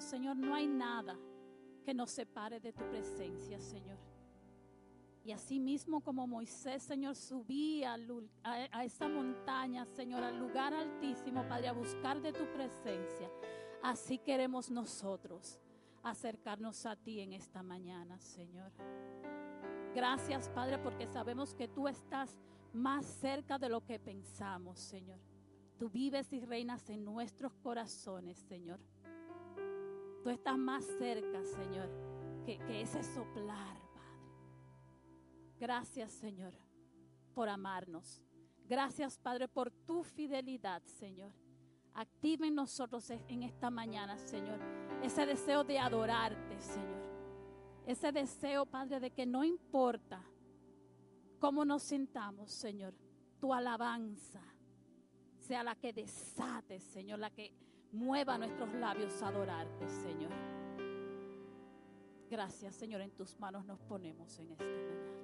Señor, no hay nada que nos separe de tu presencia, Señor. Y así mismo como Moisés, Señor, subía a, esa montaña, Señor, al lugar altísimo, Padre, a buscar de tu presencia. Así queremos nosotros acercarnos a ti en esta mañana, Señor. Gracias, Padre, porque sabemos que tú estás más cerca de lo que pensamos, Señor. Tú vives y reinas en nuestros corazones, Señor. Tú estás más cerca, Señor, que, ese soplar, Gracias, Señor, por amarnos. Gracias, Padre, por tu fidelidad, Señor. Activa en nosotros en esta mañana, Señor, ese deseo de adorarte, Señor. Ese deseo, Padre, de que no importa cómo nos sintamos, Señor, tu alabanza sea la que desate, Señor, la que mueva nuestros labios a adorarte, Señor. Gracias, Señor, en tus manos nos ponemos en esta mañana.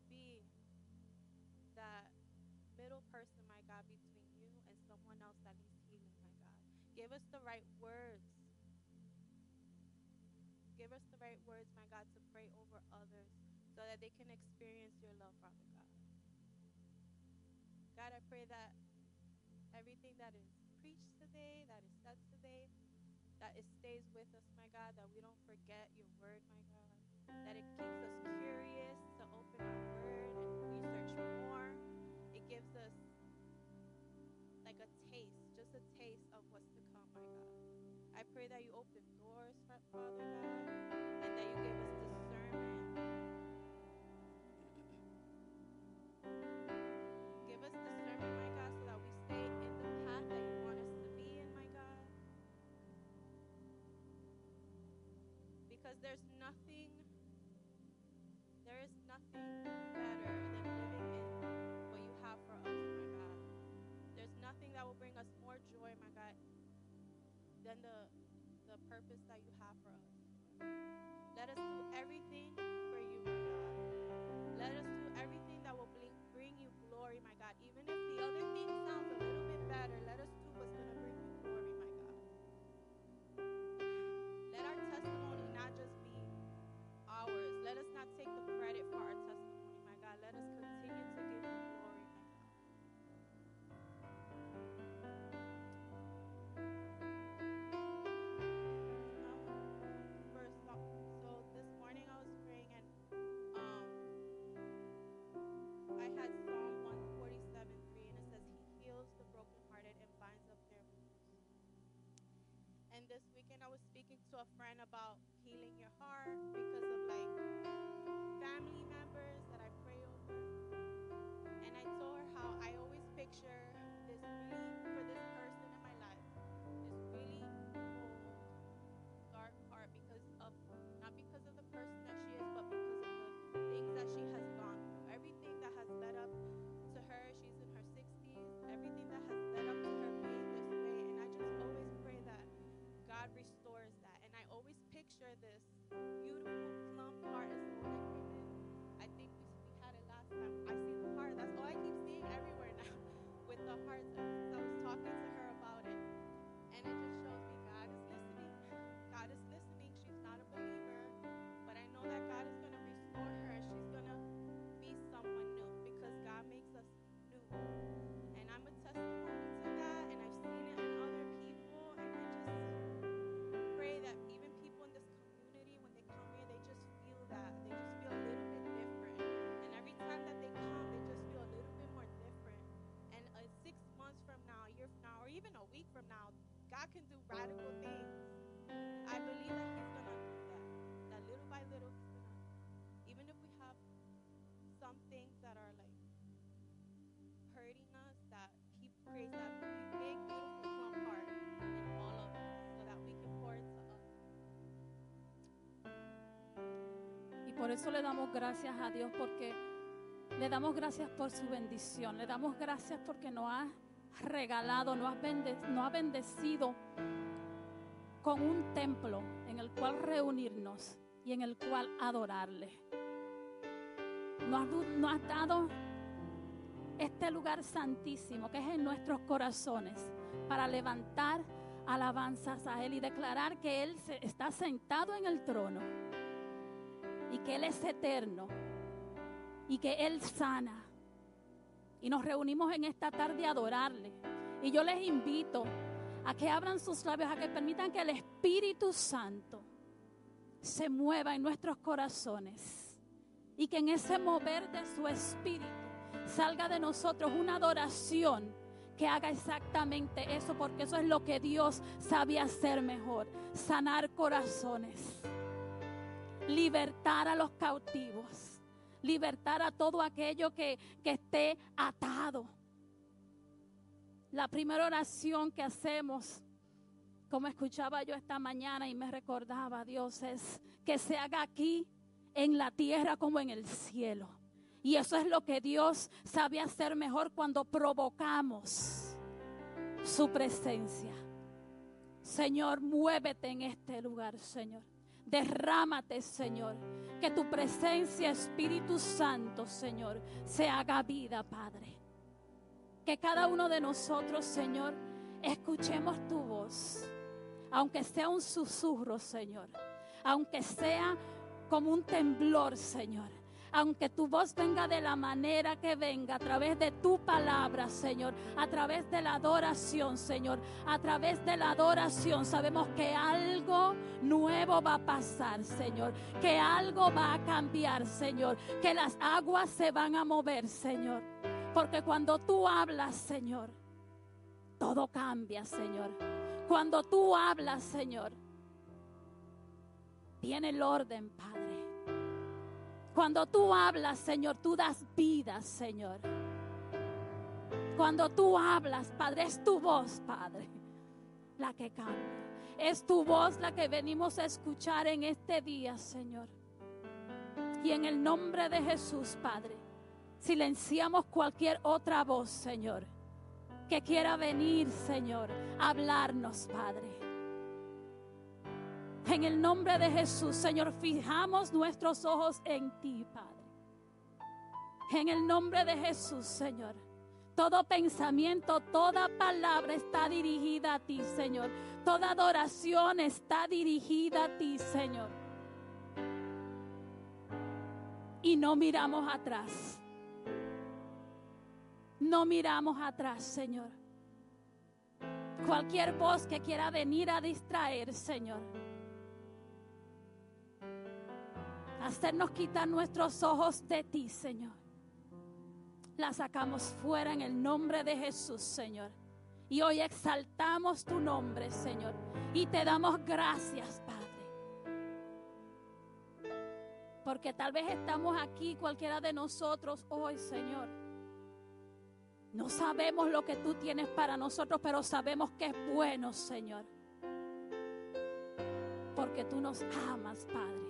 Give us the right words. Give us the right words, my God, to pray over others so that they can experience your love, Father God. God, I pray that everything that is preached today, that is said today, that it stays with us, my God, that we don't forget your word, my God, that it keeps us curious Father God, and that you give us discernment Give us discernment, my God, so that we stay in the path that you want us to be in, my God. because there's nothing, there is nothing better than living in what you have for us, my God. There's nothing that will bring us more joy, my God, than the, the purpose that you have for us. Let us do everything was speaking to a friend about radical things. I believe that He's gonna do that. That little by little, He's gonna, even if we have some things that are like hurting us, that He creates that big, beautiful plum heart in all of us, so that we can pour into others. Y por eso le damos gracias a Dios porque le damos gracias por su bendición. Le damos gracias porque nos ha regalado, nos ha, bende- nos ha bendecido con un templo en el cual reunirnos y en el cual adorarle. Nos, nos has dado este lugar santísimo que es en nuestros corazones para levantar alabanzas a Él y declarar que Él está sentado en el trono y que Él es eterno y que Él sana. Y nos reunimos en esta tarde a adorarle. Y yo les invito a que abran sus labios, a que permitan que el Espíritu Santo se mueva en nuestros corazones y que en ese mover de su Espíritu salga de nosotros una adoración que haga exactamente eso, porque eso es lo que Dios sabe hacer mejor, sanar corazones libertar a los cautivos, libertar a todo aquello que, que esté atado. La primera oración que hacemos, como escuchaba yo esta mañana y me recordaba, Dios, es que se haga aquí en la tierra como en el cielo. Y eso es lo que Dios sabe hacer mejor cuando provocamos su presencia. Señor, muévete en este lugar, Señor. Derrámate, Señor. Que tu presencia, Espíritu Santo, Señor, se haga vida, Padre. Que cada uno de nosotros, Señor, escuchemos tu voz. Aunque sea un susurro, Señor. Aunque sea como un temblor, Señor. Aunque tu voz venga de la manera que venga, a través de tu palabra, Señor, a través de la adoración, Señor, a través de la adoración, sabemos que algo nuevo va a pasar, Señor, que algo va a cambiar, Señor, que las aguas se van a mover, Señor. Porque cuando tú hablas, Señor, todo cambia, Señor. Cuando tú hablas, Señor, viene el orden, Padre. Cuando tú hablas, Señor, tú das vida, Señor. Cuando tú hablas, Padre, es tu voz, Padre, la que cambia. Es tu voz la que venimos a escuchar en este día, Señor. Y en el nombre de Jesús, Padre, silenciamos cualquier otra voz, Señor, que quiera venir, Señor, a hablarnos, Padre. En el nombre de Jesús, Señor, fijamos nuestros ojos en ti, Padre. En el nombre de Jesús, Señor. Todo pensamiento, toda palabra está dirigida a ti, Señor. Toda adoración está dirigida a ti, Señor. Y no miramos atrás. No miramos atrás, Señor. Cualquier voz que quiera venir a distraer, Señor. Hacernos quitar nuestros ojos de ti, Señor. La sacamos fuera en el nombre de Jesús, Señor. Y hoy exaltamos tu nombre, Señor. Y te damos gracias, Padre. Porque tal vez estamos aquí, cualquiera de nosotros, hoy, Señor. No sabemos lo que tú tienes para nosotros, pero sabemos que es bueno, Señor. Porque tú nos amas, Padre.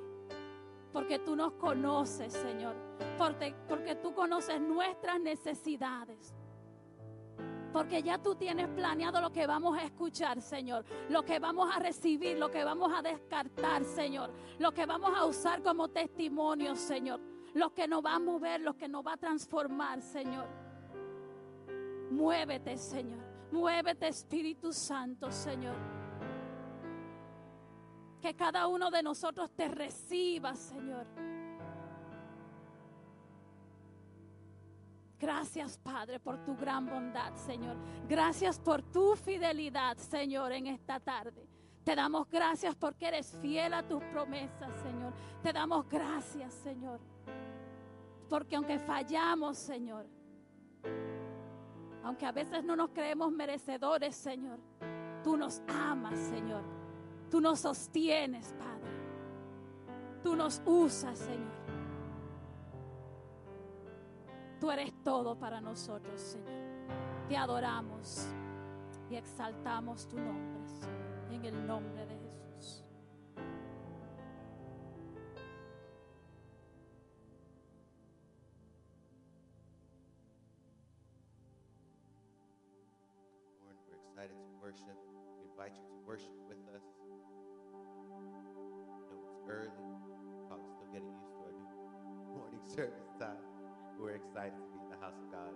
Porque tú nos conoces, Señor. Porque, porque tú conoces nuestras necesidades. Porque ya tú tienes planeado lo que vamos a escuchar, Señor. Lo que vamos a recibir, lo que vamos a descartar, Señor. Lo que vamos a usar como testimonio, Señor. Lo que nos va a mover, lo que nos va a transformar, Señor. Muévete, Señor. Muévete, Espíritu Santo, Señor. Que cada uno de nosotros te reciba, Señor. Gracias, Padre, por tu gran bondad, Señor. Gracias por tu fidelidad, Señor, en esta tarde. Te damos gracias porque eres fiel a tus promesas, Señor. Te damos gracias, Señor. Porque aunque fallamos, Señor, Aunque a veces no nos creemos merecedores, Señor, tú nos amas, Señor. Tú nos sostienes, Padre. Tú nos usas, Señor. Tú eres todo para nosotros, Señor. Te adoramos y exaltamos tu nombre, en el nombre de invite you to worship with us. I know it's early, probably still getting used to our new morning service time. We're excited to be in the house of God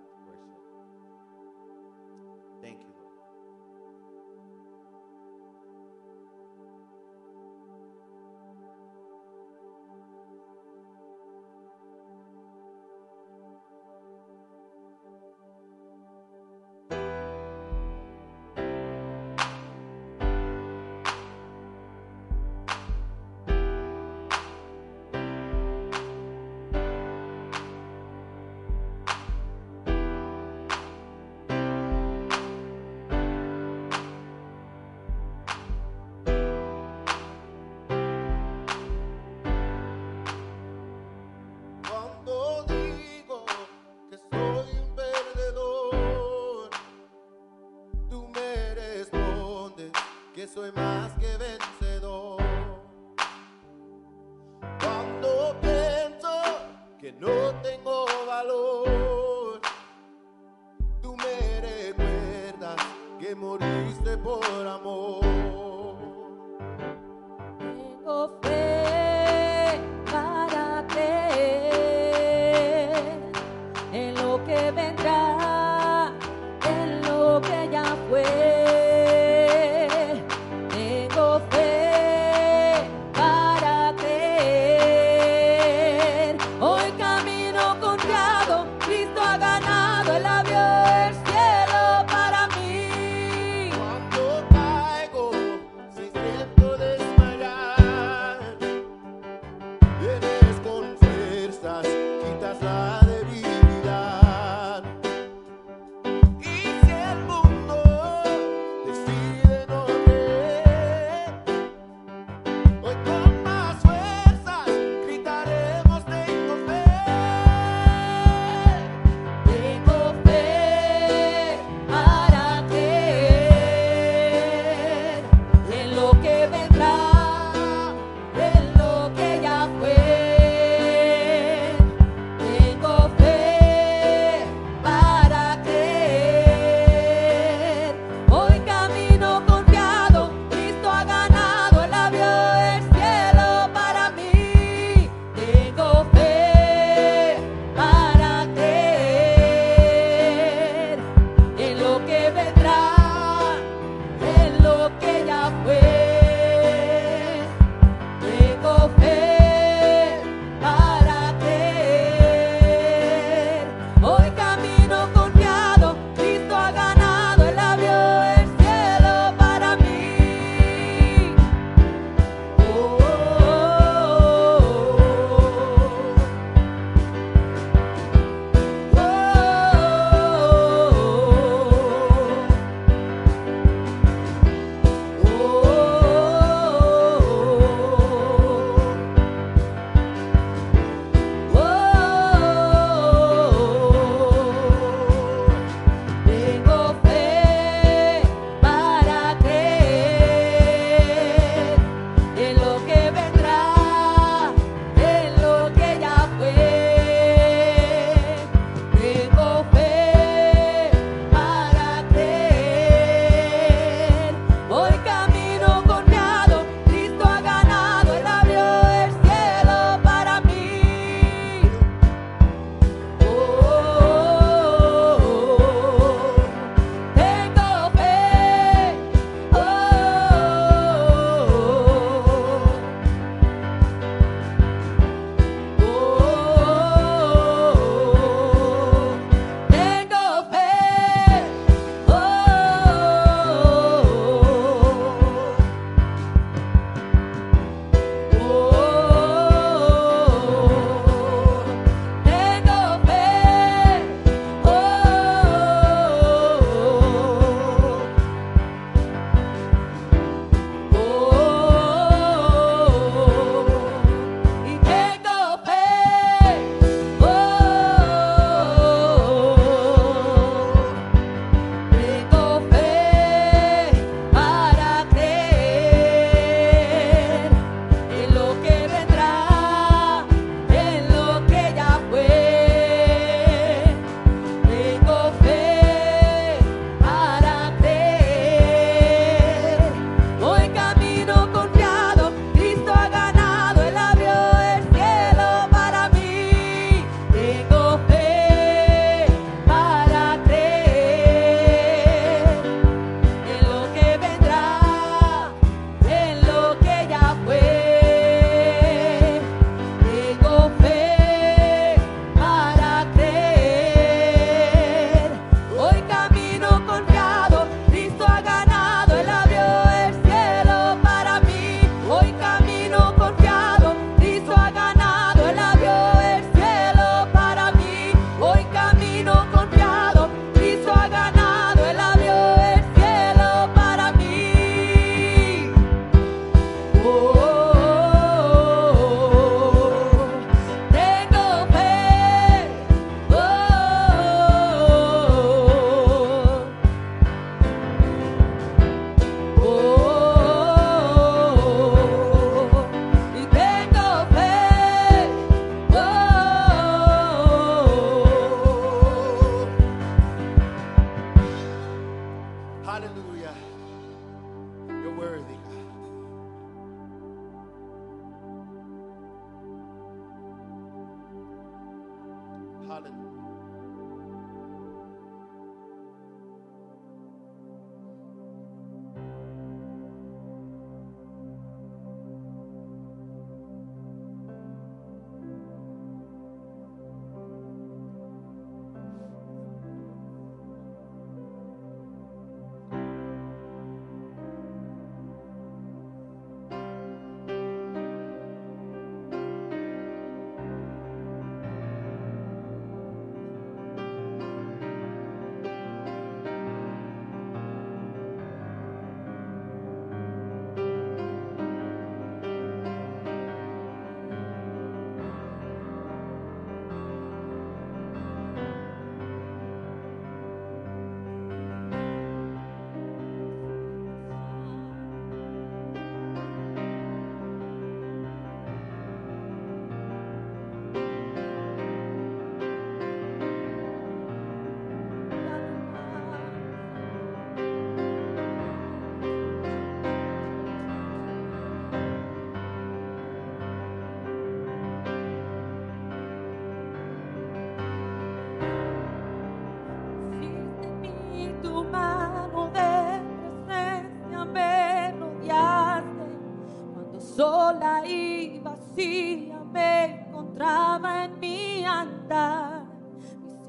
que soy más que vencedor.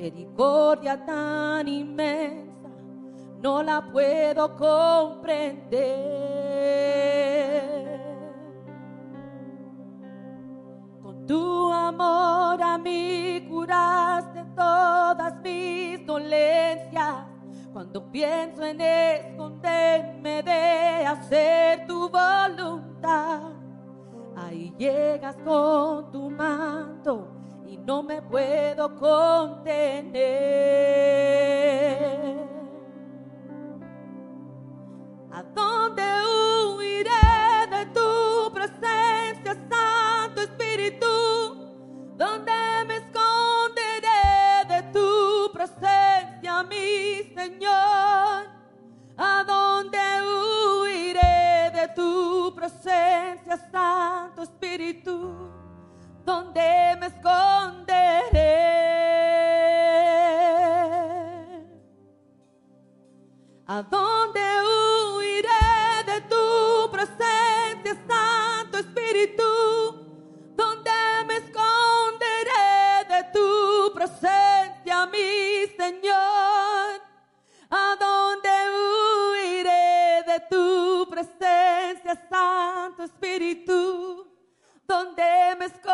Misericordia tan inmensa, no la puedo comprender. Con tu amor a mí curaste todas mis dolencias. Cuando pienso en esconderme de hacer tu voluntad, ahí llegas con tu manto no me puedo contener. ¿A dónde huiré de tu presencia, Santo Espíritu? ¿Dónde me esconderé de tu presencia, mi Señor? ¿A dónde huiré de tu presencia, Santo Espíritu? ¿Dónde me Espíritu? ¿Dónde me esconderé de tu presencia, mi Señor? ¿A dónde huiré de tu presencia, Santo Espíritu? ¿Dónde me esconderé?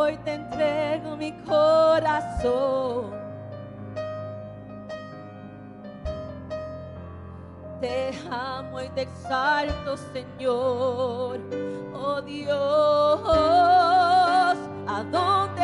Hoy te entrego mi corazón. Te amo y te exalto, Señor. Oh Dios, ¿a dónde?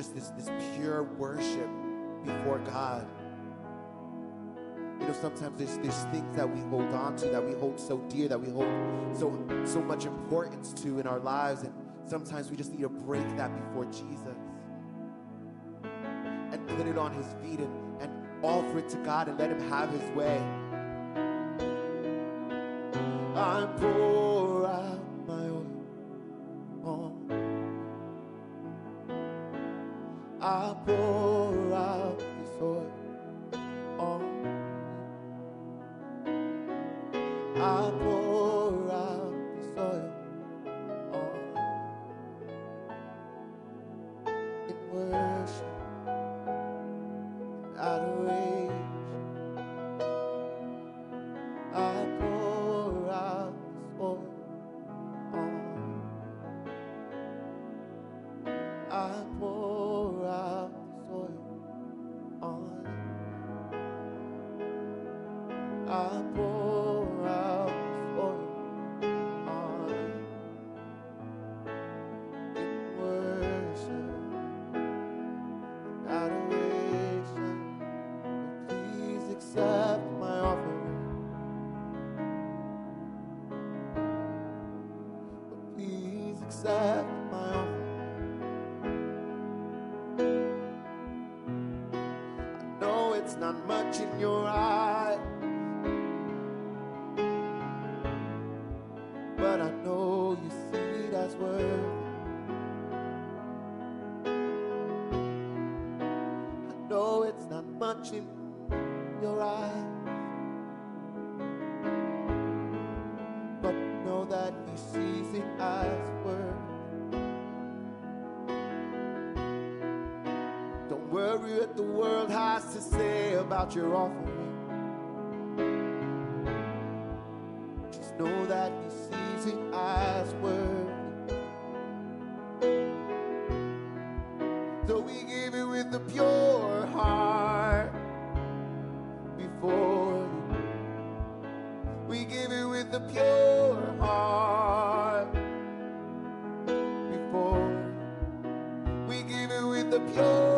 just this, this pure worship before God. You know, sometimes there's, there's things that we hold on to, that we hold so dear, that we hold so, so much importance to in our lives. And sometimes we just need to break that before Jesus and put it on his feet and, and offer it to God and let him have his way. I pour out. I pour out before In your world has to say about your offering. Just know that He sees it as word. So we give it with a pure heart before you. We give it with a pure heart before you. We give it with a pure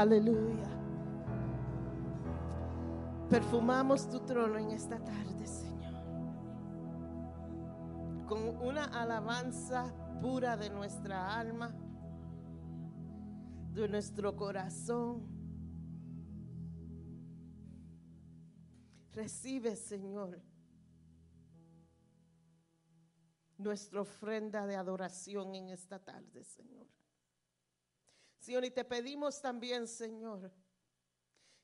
Aleluya. Perfumamos tu trono en esta tarde, Señor. Con una alabanza pura de nuestra alma, de nuestro corazón. Recibe, Señor, nuestra ofrenda de adoración en esta tarde, Señor. Señor, y te pedimos también, Señor,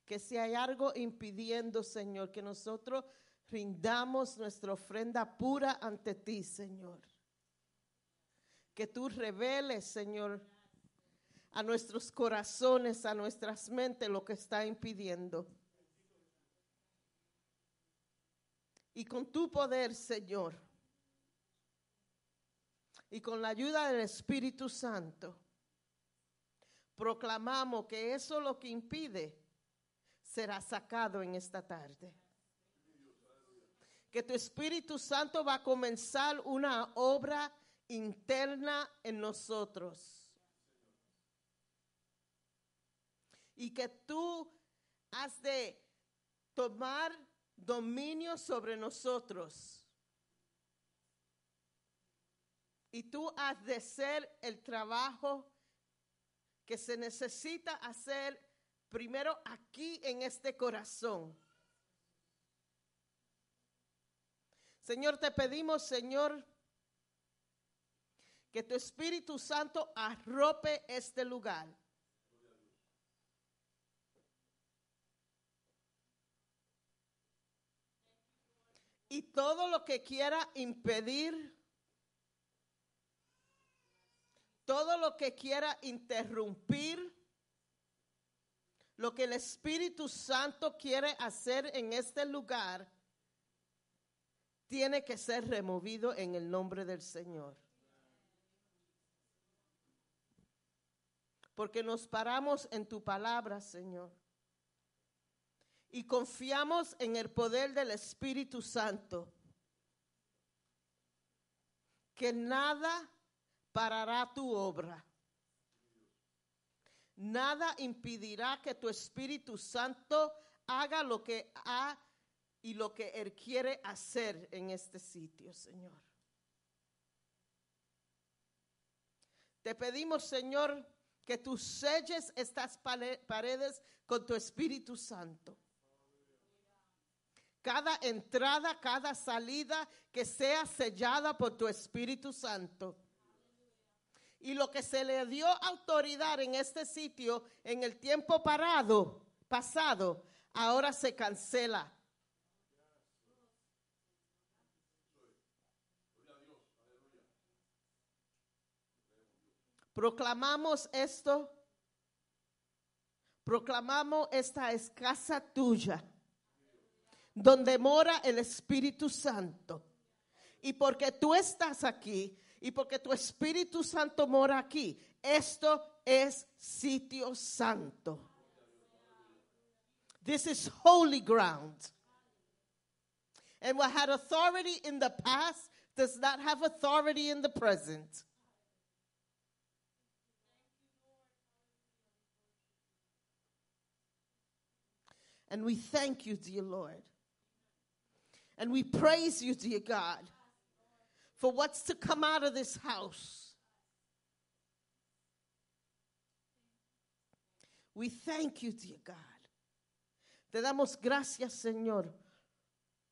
que si hay algo impidiendo, Señor, que nosotros rindamos nuestra ofrenda pura ante ti, Señor. Que tú reveles, Señor, a nuestros corazones, a nuestras mentes lo que está impidiendo. Y con tu poder, Señor, y con la ayuda del Espíritu Santo, proclamamos que eso lo que impide será sacado en esta tarde. Que tu Espíritu Santo va a comenzar una obra interna en nosotros. Y que tú has de tomar dominio sobre nosotros. Y tú has de ser el trabajo que se necesita hacer primero aquí en este corazón. Señor, te pedimos, Señor, que tu Espíritu Santo arrope este lugar. Y todo lo que quiera impedir todo lo que quiera interrumpir lo que el Espíritu Santo quiere hacer en este lugar, tiene que ser removido en el nombre del Señor. Porque nos paramos en tu palabra, Señor. Y confiamos en el poder del Espíritu Santo. Que nada parará tu obra. Nada impedirá que tu Espíritu Santo haga lo que ha y lo que Él quiere hacer en este sitio, Señor. Te pedimos, Señor, que tú selles estas paredes con tu Espíritu Santo. Cada entrada, cada salida que sea sellada por tu Espíritu Santo. Y lo que se le dio autoridad en este sitio en el tiempo parado, pasado, ahora se cancela. Proclamamos esto. Proclamamos esta es casa tuya, donde mora el Espíritu Santo. Y porque tú estás aquí y porque tu Espíritu Santo mora aquí, esto es sitio santo. This is holy ground. And what had authority in the past does not have authority in the present. And we thank you, dear Lord. And we praise you, dear God, for what's to come out of this house. We thank you, dear God. Te damos gracias, Señor,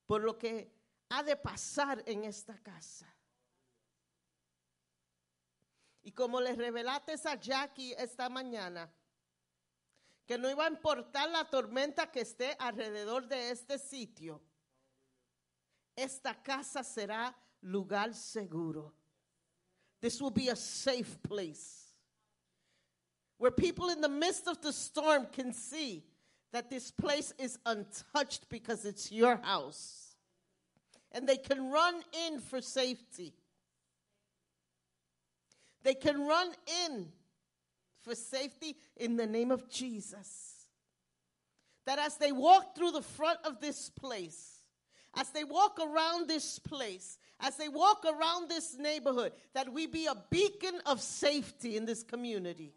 por lo que ha de pasar en esta casa. Y como le revelaste a Jackie esta mañana, que no iba a importar la tormenta que esté alrededor de este sitio, esta casa será lugar seguro. This will be a safe place where people in the midst of the storm can see that this place is untouched because it's your house. And they can run in for safety. They can run in for safety in the name of Jesus. That as they walk through the front of this place, as they walk around this place, as they walk around this neighborhood, that we be a beacon of safety in this community.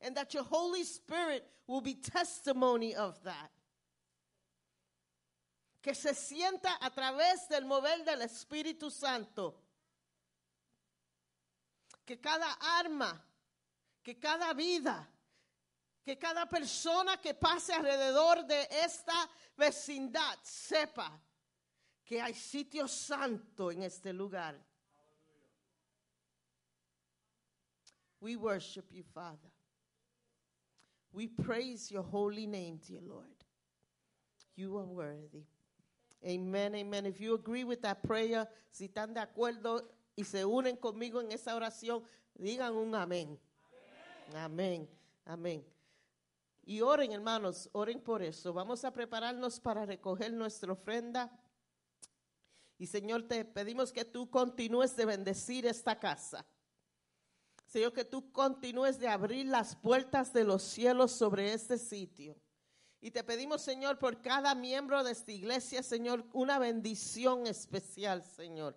And that your Holy Spirit will be testimony of that. Que se sienta a través del mover del Espíritu Santo. Que cada arma, que cada vida, que cada persona que pase alrededor de esta vecindad sepa que hay sitio santo en este lugar. We worship you, Father. We praise your holy name, dear Lord. You are worthy. Amen, amen. If you agree with that prayer, si están de acuerdo y se unen conmigo en esa oración, digan un amén. Amén, amén. Y oren, hermanos, oren por eso. Vamos a prepararnos para recoger nuestra ofrenda. Y Señor, te pedimos que tú continúes de bendecir esta casa. Señor, que tú continúes de abrir las puertas de los cielos sobre este sitio. Y te pedimos, Señor, por cada miembro de esta iglesia, Señor, una bendición especial, Señor.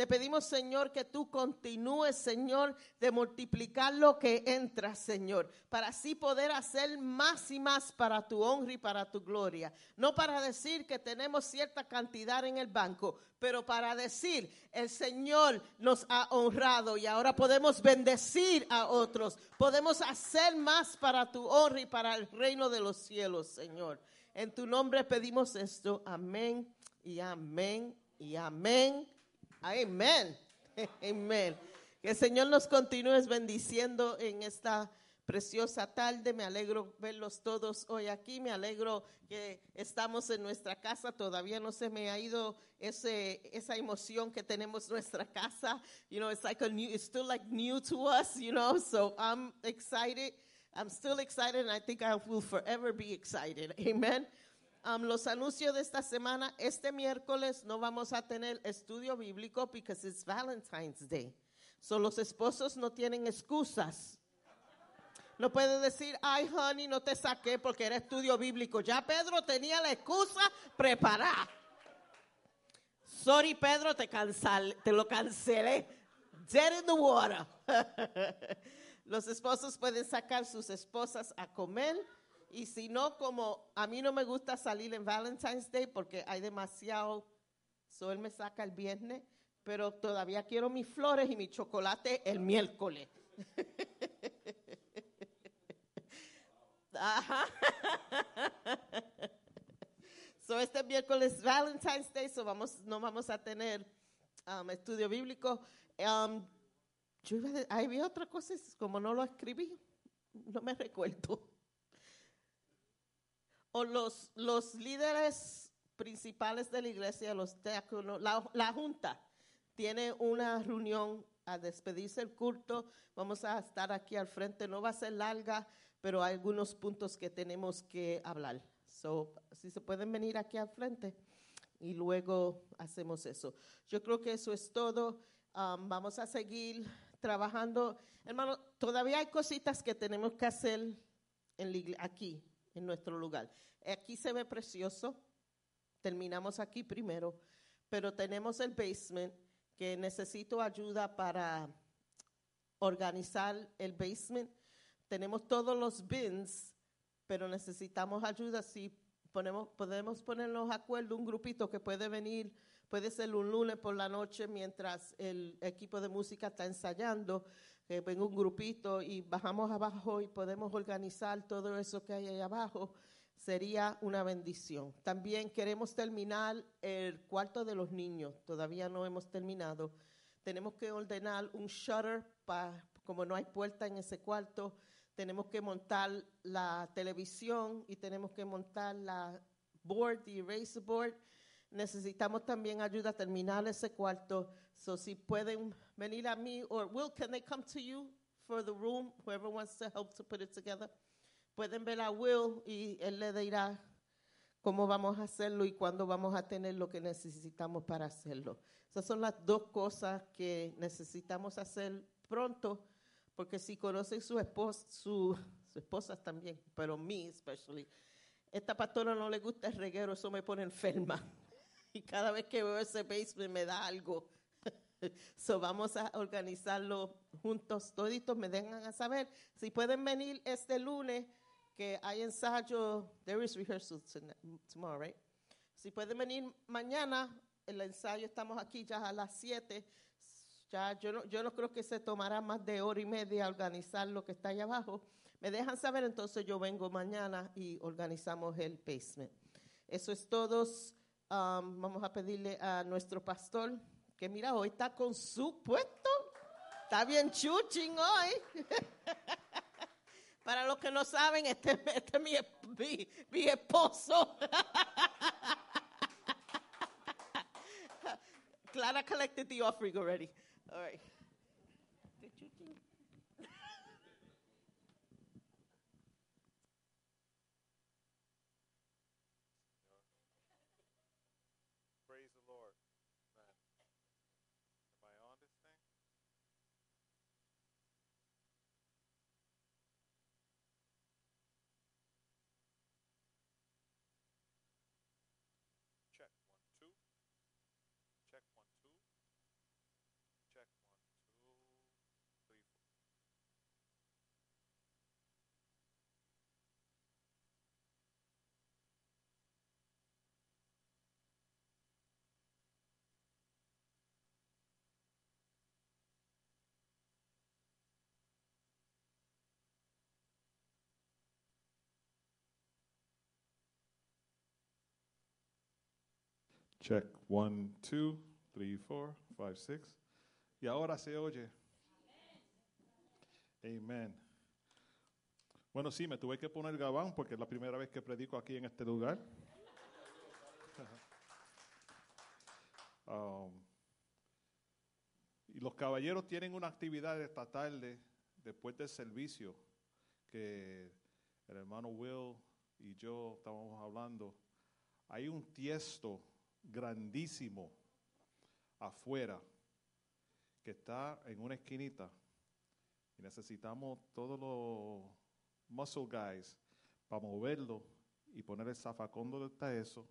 Te pedimos, Señor, que tú continúes, Señor, de multiplicar lo que entra, Señor, para así poder hacer más y más para tu honra y para tu gloria. No para decir que tenemos cierta cantidad en el banco, pero para decir, el Señor nos ha honrado y ahora podemos bendecir a otros. Podemos hacer más para tu honra y para el reino de los cielos, Señor. En tu nombre pedimos esto. Amén y amén y amén. Amén. Amén. Que el Señor nos continúe bendiciendo en esta preciosa tarde. Me alegro verlos todos hoy aquí. Me alegro que estamos en nuestra casa. Todavía no se me ha ido ese, esa emoción que tenemos en nuestra casa. You know, it's like a new, it's still like new to us, you know. So I'm excited. I'm still excited and I think I will forever be excited. Amen. Los anuncios de esta semana, este miércoles no vamos a tener estudio bíblico because it's Valentine's Day. So los esposos no tienen excusas. No puede decir, ay, honey, no te saqué porque era estudio bíblico. Ya Pedro tenía la excusa preparada. Sorry, Pedro, te, cansal, te lo cancelé. Dead in the water. Los esposos pueden sacar sus esposas a comer. Y si no, como a mí no me gusta salir en Valentine's Day porque hay demasiado, so él me saca el viernes, pero todavía quiero mis flores y mi chocolate el miércoles. Ajá. So este miércoles Valentine's Day, so vamos, no vamos a tener um, estudio bíblico. Um, yo iba a había otra cosa, como no lo escribí, no me recuerdo. O los, los líderes principales de la iglesia, los diáconos, la, la junta, tiene una reunión a despedirse el culto. Vamos a estar aquí al frente, no va a ser larga, pero hay algunos puntos que tenemos que hablar. So, si se pueden venir aquí al frente y luego hacemos eso. Yo creo que eso es todo. Um, vamos a seguir trabajando. Hermano, todavía hay cositas que tenemos que hacer en la aquí, en nuestro lugar. Aquí se ve precioso. Terminamos aquí primero, pero tenemos el basement que necesito ayuda para organizar el basement. Tenemos todos los bins, pero necesitamos ayuda si ponemos, podemos ponernos de acuerdo un grupito que puede venir, puede ser un lunes por la noche mientras el equipo de música está ensayando, que venga un grupito y bajamos abajo y podemos organizar todo eso que hay ahí abajo, sería una bendición. También queremos terminar el cuarto de los niños, todavía no hemos terminado. Tenemos que ordenar un shutter, pa- como no hay puerta en ese cuarto, tenemos que montar la televisión y tenemos que montar la board, the eraser board. Necesitamos también ayuda a terminar ese cuarto. So si pueden venir a mí, or Will, can they come to you for the room? Whoever wants to help to put it together. Pueden ver a Will y él le dirá cómo vamos a hacerlo y cuándo vamos a tener lo que necesitamos para hacerlo. Esas son las dos cosas que necesitamos hacer pronto, porque si conocen su esposa, su, su esposas también, pero mí especially, esta pastora no le gusta el reguero, eso me pone enferma. Y cada vez que veo ese basement me da algo. So vamos a organizarlo juntos, toditos me dejan a saber. Si pueden venir este lunes, que hay ensayo, there is rehearsal tomorrow, right? Si pueden venir mañana, el ensayo estamos aquí ya a las 7. Ya yo no, yo no creo que se tomará más de hora y media organizar lo que está allá abajo. Me dejan saber, entonces yo vengo mañana y organizamos el basement. Eso es todo. Um, vamos a pedirle a nuestro pastor, que mira, hoy está con su puesto. Está bien chuching hoy. Para los que no saben, este, este es mi, esposo. Clara collected the offering already. All right. Praise the Lord. Man. Am I on this thing? Check one, two. Check one, two. Check one, two, three, four. Check one, two, three, four, five, six. Y ahora se oye. Amen. Bueno, sí, me tuve que poner gabán porque es la primera vez que predico aquí en este lugar. Um, y los caballeros tienen una actividad esta tarde, después del servicio, que el hermano Will y yo estábamos hablando. Hay un tiesto grandísimo afuera que está en una esquinita y necesitamos todos los muscle guys para moverlo y poner el zafacón donde está eso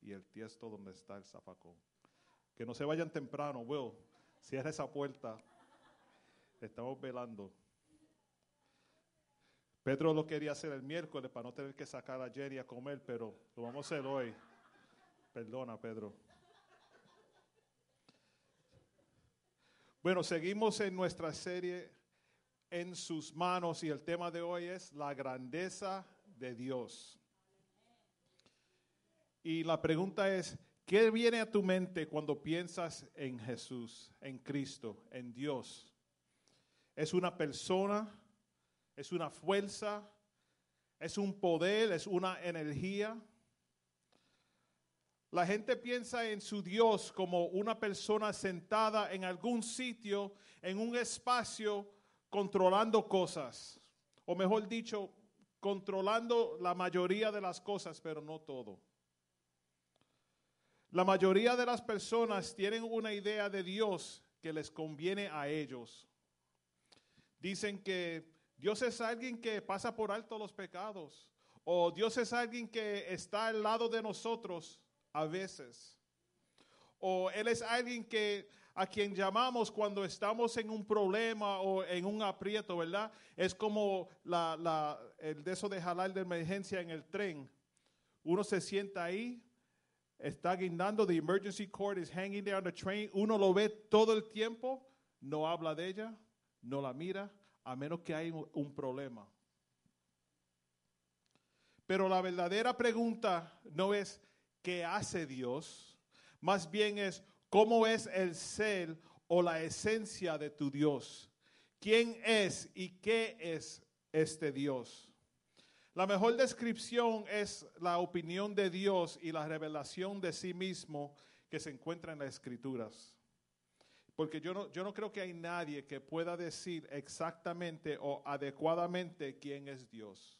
y el tiesto donde está el zafacón. Que no se vayan temprano, Will. Cierra esa puerta. Estamos velando. Pedro lo quería hacer el miércoles para no tener que sacar a Jerry a comer, pero lo vamos a hacer hoy. Perdona, Pedro. Bueno, seguimos en nuestra serie en sus manos y el tema de hoy es la grandeza de Dios. Y la pregunta es, ¿qué viene a tu mente cuando piensas en Jesús, en Cristo, en Dios? ¿Es una persona? ¿Es una fuerza? ¿Es un poder? ¿Es una energía? La gente piensa en su Dios como una persona sentada en algún sitio, en un espacio, controlando cosas. O mejor dicho, controlando la mayoría de las cosas, pero no todo. La mayoría de las personas tienen una idea de Dios que les conviene a ellos. Dicen que Dios es alguien que pasa por alto los pecados. O Dios es alguien que está al lado de nosotros a veces. O Él es alguien que a quien llamamos cuando estamos en un problema o en un aprieto, ¿verdad? Es como la, el de eso de jalar de emergencia en el tren. Uno se sienta ahí, está guindando, the emergency cord is hanging there on the train. Uno lo ve todo el tiempo, no habla de ella, no la mira, a menos que hay un problema. Pero la verdadera pregunta no es qué hace Dios, más bien es cómo es el ser o la esencia de tu Dios. ¿Quién es y qué es este Dios? La mejor descripción es la opinión de Dios y la revelación de sí mismo que se encuentra en las escrituras. Porque yo no, yo no creo que hay nadie que pueda decir exactamente o adecuadamente quién es Dios.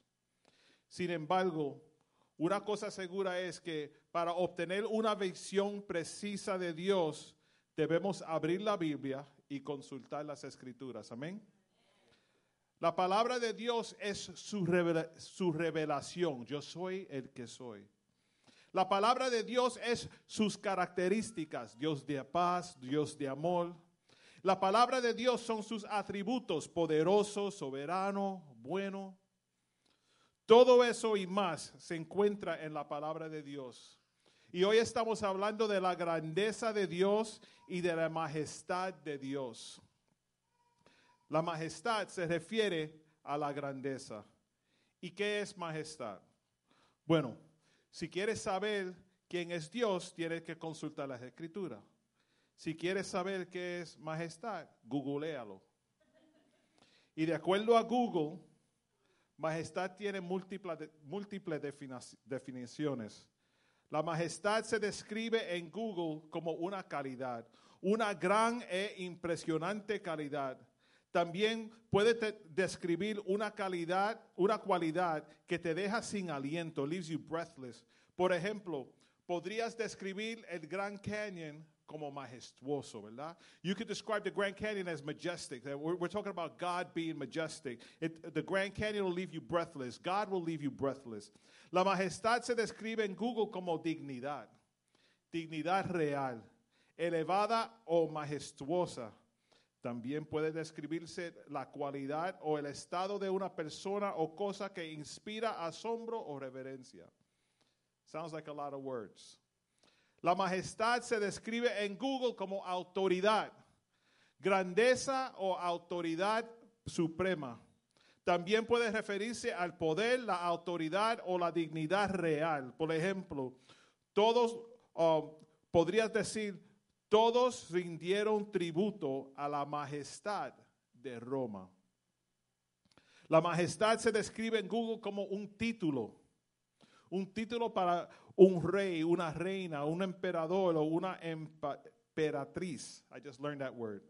Sin embargo, una cosa segura es que para obtener una visión precisa de Dios, debemos abrir la Biblia y consultar las escrituras. Amén. La palabra de Dios es su, revela su, revelación. Yo soy el que soy. La palabra de Dios es sus características. Dios de paz, Dios de amor. La palabra de Dios son sus atributos, poderoso, soberano, bueno. Todo eso y más se encuentra en la palabra de Dios. Y hoy estamos hablando de la grandeza de Dios y de la majestad de Dios. La majestad se refiere a la grandeza. ¿Y qué es majestad? Bueno, si quieres saber quién es Dios, tienes que consultar las escrituras. Si quieres saber qué es majestad, googlealo. Y de acuerdo a Google, majestad tiene múltiples, múltiples definiciones. La majestad se describe en Google como una calidad, una gran e impresionante calidad. También puede describir una calidad, una cualidad que te deja sin aliento, leaves you breathless. Por ejemplo, podrías describir el Grand Canyon como majestuoso, ¿verdad? You could describe the Grand Canyon as majestic. Uh, we're, we're talking about God being majestic. It, uh, the Grand Canyon will leave you breathless. God will leave you breathless. La majestad se describe en Google como dignidad, dignidad real, elevada o majestuosa. También puede describirse la cualidad o el estado de una persona o cosa que inspira asombro o reverencia. Sounds like a lot of words. La majestad se describe en Google como autoridad, grandeza o autoridad suprema. También puede referirse al poder, la autoridad o la dignidad real. Por ejemplo, todos, um, podrías decir, todos rindieron tributo a la majestad de Roma. La majestad se describe en Google como un título. Un título para un rey, una reina, un emperador o una emperatriz. I just learned that word.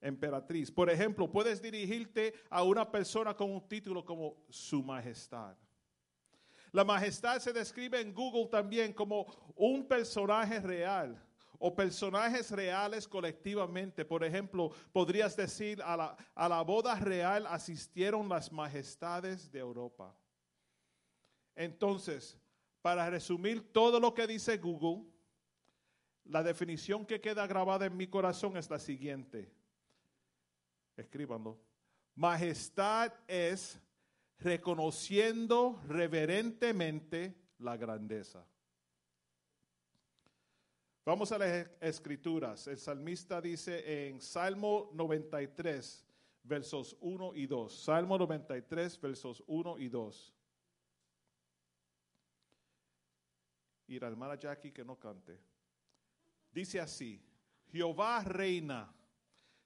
Emperatriz. Por ejemplo, puedes dirigirte a una persona con un título como Su Majestad. La majestad se describe en Google también como un personaje real o personajes reales colectivamente. Por ejemplo, podrías decir, a la, a la boda real asistieron las majestades de Europa. Entonces, para resumir todo lo que dice Google, la definición que queda grabada en mi corazón es la siguiente. Escríbanlo. Majestad es reconociendo reverentemente la grandeza. Vamos a las escrituras. El salmista dice en Salmo 93, versos 1 y 2. Salmo 93, versos 1 y 2. Y la hermana Jackie que no cante. Dice así, Jehová reina,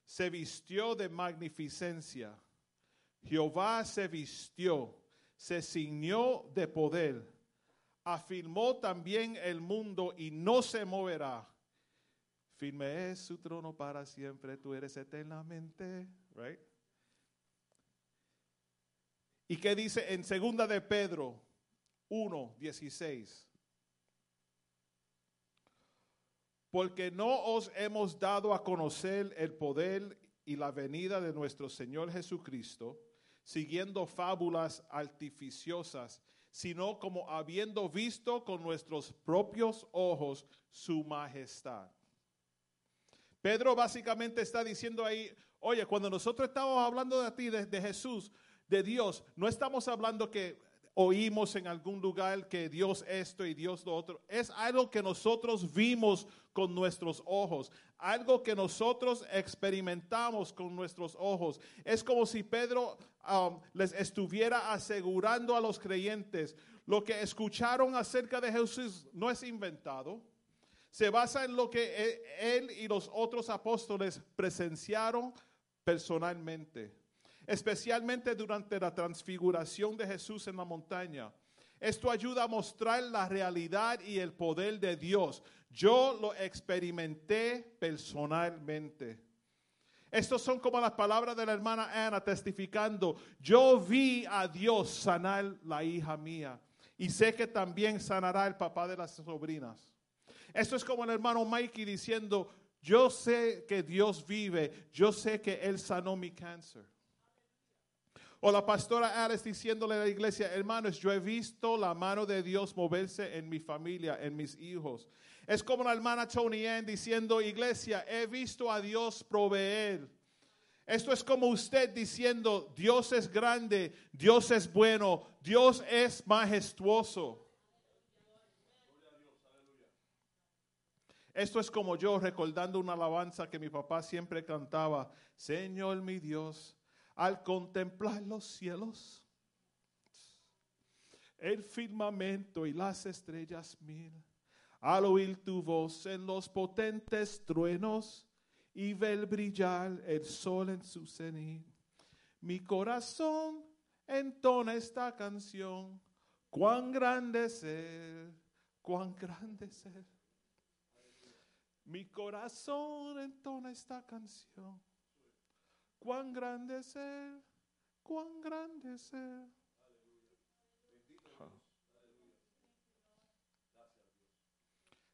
se vistió de magnificencia. Jehová se vistió, se ciñó de poder afirmó también el mundo y no se moverá. Firme es su trono para siempre, tú eres eternamente, right? ¿Y qué dice en segunda de Pedro 1, 16? Porque no os hemos dado a conocer el poder y la venida de nuestro Señor Jesucristo, siguiendo fábulas artificiosas sino como habiendo visto con nuestros propios ojos su majestad. Pedro básicamente está diciendo ahí, oye, cuando nosotros estamos hablando de ti, de, Jesús, de Dios, no estamos hablando que oímos en algún lugar que Dios esto y Dios lo otro. Es algo que nosotros vimos con nuestros ojos, algo que nosotros experimentamos con nuestros ojos. Es como si Pedro um, les estuviera asegurando a los creyentes, lo que escucharon acerca de Jesús no es inventado. Se basa en lo que e, él y los otros apóstoles presenciaron personalmente especialmente durante la transfiguración de Jesús en la montaña. Esto ayuda a mostrar la realidad y el poder de Dios. Yo lo experimenté personalmente. Estos son como las palabras de la hermana Ana testificando, yo vi a Dios sanar la hija mía y sé que también sanará el papá de las sobrinas. Esto es como el hermano Mikey diciendo, yo sé que Dios vive, yo sé que Él sanó mi cáncer. O la pastora Alice diciéndole a la iglesia, hermanos, yo he visto la mano de Dios moverse en mi familia, en mis hijos. Es como la hermana Tony Ann diciendo, iglesia, he visto a Dios proveer. Esto es como usted diciendo, Dios es grande, Dios es bueno, Dios es majestuoso. Esto es como yo recordando una alabanza que mi papá siempre cantaba, Señor mi Dios, al contemplar los cielos, el firmamento y las estrellas mil, al oír tu voz en los potentes truenos y ver brillar el sol en su cenit. Mi corazón entona esta canción, cuán grande es Él, cuán grande es Él. Mi corazón entona esta canción Cuán grande es Él, cuán grande es Él.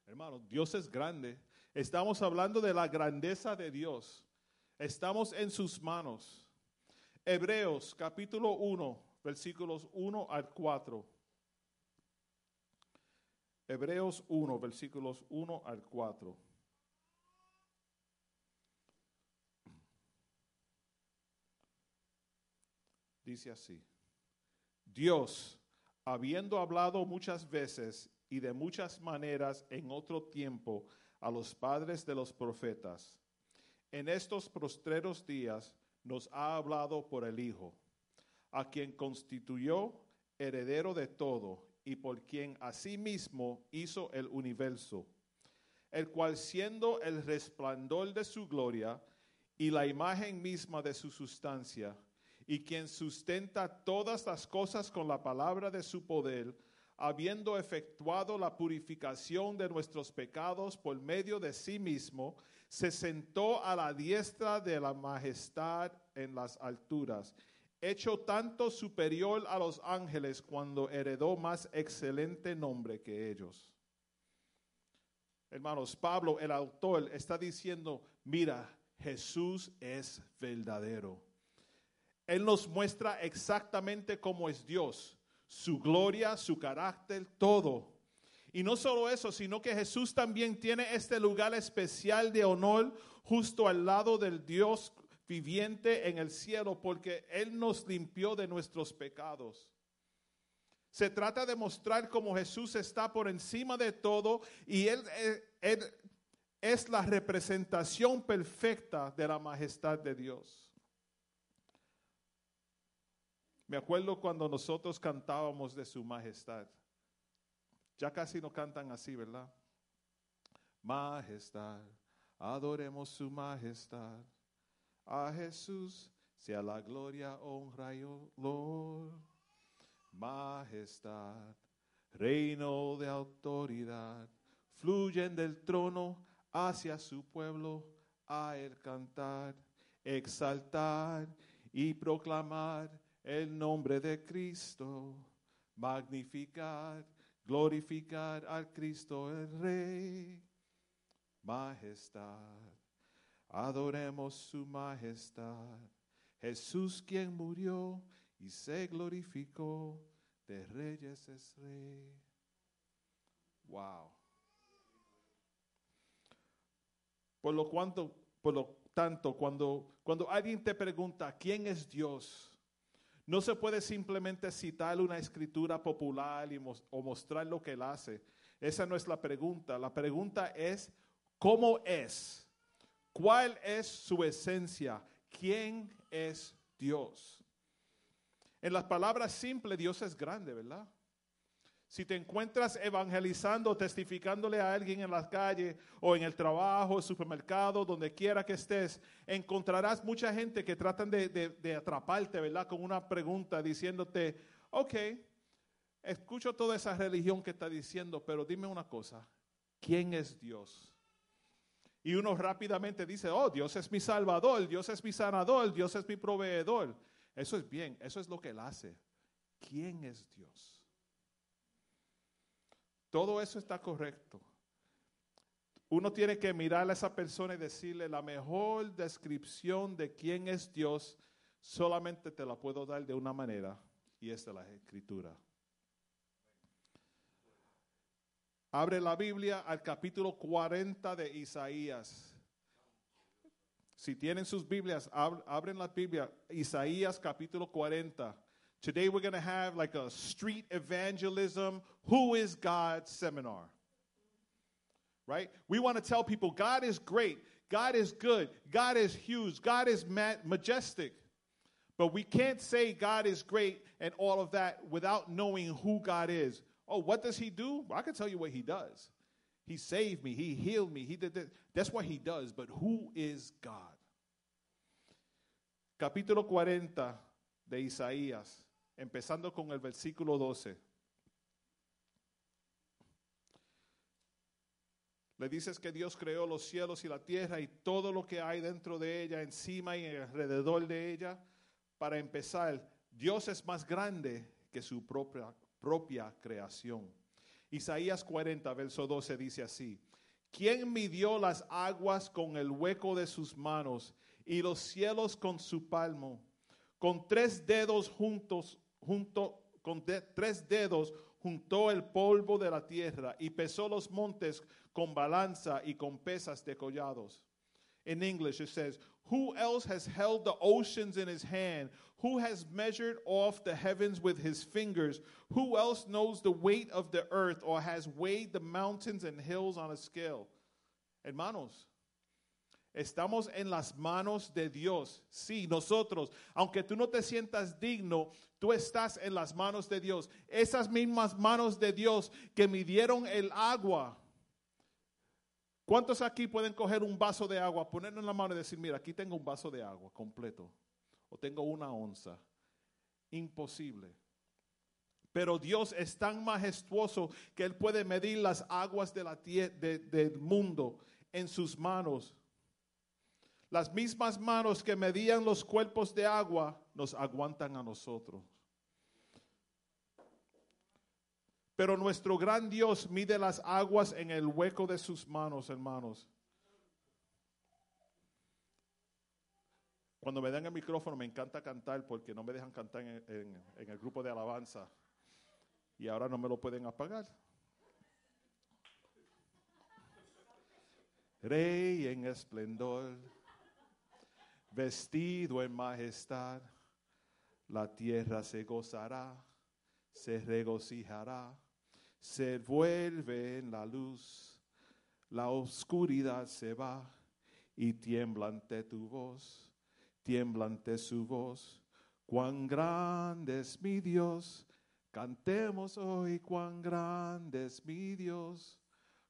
Hermano, Dios es grande. Estamos hablando de la grandeza de Dios. Estamos en sus manos. Hebreos capítulo 1, versículos 1 al 4. Hebreos 1, versículos 1 al 4. Dice así, Dios, habiendo hablado muchas veces y de muchas maneras en otro tiempo a los padres de los profetas, en estos postreros días nos ha hablado por el Hijo, a quien constituyó heredero de todo y por quien asimismo hizo el universo, el cual siendo el resplandor de su gloria y la imagen misma de su sustancia, y quien sustenta todas las cosas con la palabra de su poder, habiendo efectuado la purificación de nuestros pecados por medio de sí mismo, se sentó a la diestra de la majestad en las alturas, hecho tanto superior a los ángeles cuando heredó más excelente nombre que ellos. Hermanos, Pablo, el autor, está diciendo, mira, Jesús es verdadero. Él nos muestra exactamente cómo es Dios, su gloria, su carácter, todo. Y no solo eso, sino que Jesús también tiene este lugar especial de honor justo al lado del Dios viviente en el cielo, porque Él nos limpió de nuestros pecados. Se trata de mostrar cómo Jesús está por encima de todo y él, él, es la representación perfecta de la majestad de Dios. Me acuerdo cuando nosotros cantábamos de su majestad. Ya casi no cantan así, ¿verdad? Majestad, adoremos su majestad. A Jesús sea la gloria, honra y honor. Majestad, reino de autoridad, fluyen del trono hacia su pueblo a el cantar, exaltar y proclamar el nombre de Cristo, magnificar, glorificar al Cristo el Rey. Majestad, adoremos su majestad. Jesús quien murió y se glorificó, de reyes es rey. Wow. Por lo, cuanto, por lo tanto, cuando, cuando alguien te pregunta quién es Dios, no se puede simplemente citar una escritura popular y o mostrar lo que él hace. Esa no es la pregunta. La pregunta es, ¿cómo es? ¿Cuál es su esencia? ¿Quién es Dios? En las palabras simples, Dios es grande, ¿verdad? Si te encuentras evangelizando, testificándole a alguien en la calle o en el trabajo, supermercado, donde quiera que estés, encontrarás mucha gente que tratan de, de atraparte, ¿verdad? Con una pregunta diciéndote, ok, escucho toda esa religión que está diciendo, pero dime una cosa, ¿quién es Dios? Y uno rápidamente dice, oh, Dios es mi salvador, Dios es mi sanador, Dios es mi proveedor. Eso es bien, eso es lo que Él hace. ¿Quién es Dios? Todo eso está correcto. Uno tiene que mirar a esa persona y decirle la mejor descripción de quién es Dios, solamente te la puedo dar de una manera, y es de la escritura. Abre la Biblia al capítulo 40 de Isaías. Si tienen sus Biblias, abren la Biblia, Isaías capítulo 40. Today we're going to have like a street evangelism, who is God seminar. Right? We want to tell people God is great, God is good, God is huge, God is majestic. But we can't say God is great and all of that without knowing who God is. Oh, what does he do? Well, I can tell you what he does. He saved me, he healed me, he did this. That's what he does, but who is God? Capítulo 40 de Isaías. Empezando con el versículo 12. Le dices que Dios creó los cielos y la tierra y todo lo que hay dentro de ella, encima y alrededor de ella. Para empezar, Dios es más grande que su propia, propia creación. Isaías 40, verso 12 dice así, ¿quién midió las aguas con el hueco de sus manos y los cielos con su palmo? Con tres dedos juntos junto con tres dedos juntó el polvo de la tierra y pesó los montes con balanza y con pesas de collados. In English, it says, Who else has held the oceans in his hand? Who has measured off the heavens with his fingers? Who else knows the weight of the earth or has weighed the mountains and hills on a scale? Hermanos, Estamos en las manos de Dios. Sí, nosotros, aunque tú no te sientas digno, tú estás en las manos de Dios. Esas mismas manos de Dios que midieron el agua. ¿Cuántos aquí pueden coger un vaso de agua, ponerlo en la mano y decir, mira, aquí tengo un vaso de agua completo? o tengo una onza. Imposible. Pero Dios es tan majestuoso que Él puede medir las aguas de la del mundo en sus manos. Las mismas manos que medían los cuerpos de agua nos aguantan a nosotros. Pero nuestro gran Dios mide las aguas en el hueco de sus manos, hermanos. Cuando me dan el micrófono me encanta cantar porque no me dejan cantar en, el grupo de alabanza. Y ahora no me lo pueden apagar. Rey en esplendor, vestido en majestad, la tierra se gozará, se regocijará, se vuelve en la luz, la oscuridad se va y tiembla ante tu voz, tiembla ante su voz. Cuán grande es mi Dios, cantemos hoy cuán grande es mi Dios.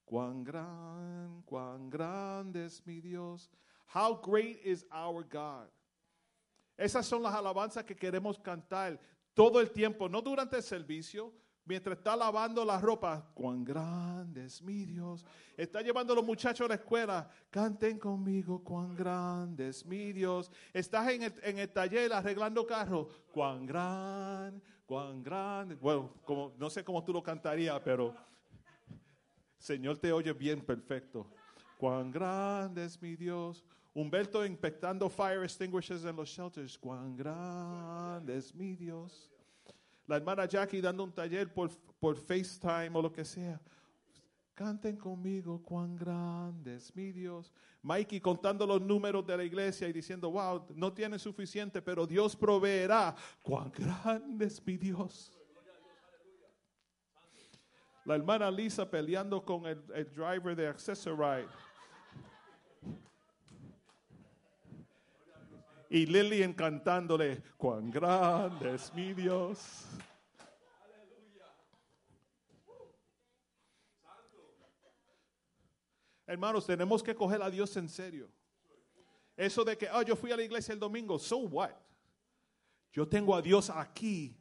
Cuán gran, cuán grande es mi Dios. How great is our God. Esas son las alabanzas que queremos cantar todo el tiempo, no durante el servicio, mientras está lavando la ropa. Cuán grande es mi Dios. Está llevando a los muchachos a la escuela. Canten conmigo, cuán grande es mi Dios. Estás en el, en el taller arreglando carros. Cuán gran, cuán grande. Bueno, no sé cómo tú lo cantarías, pero Señor te oye bien perfecto. Cuán grande es mi Dios. Humberto inspectando fire extinguishers en los shelters. Cuán grande es mi Dios. La hermana Jackie dando un taller por, por FaceTime o lo que sea. Canten conmigo cuán grande es mi Dios. Mikey contando los números de la iglesia y diciendo, wow, no tiene suficiente, pero Dios proveerá. Cuán grande es mi Dios. La hermana Lisa peleando con el, el driver de Accessorite. Y Lillian cantándole, cuán grande es mi Dios. Hermanos, tenemos que coger a Dios en serio. Eso de que, oh, yo fui a la iglesia el domingo, so what? Yo tengo a Dios aquí,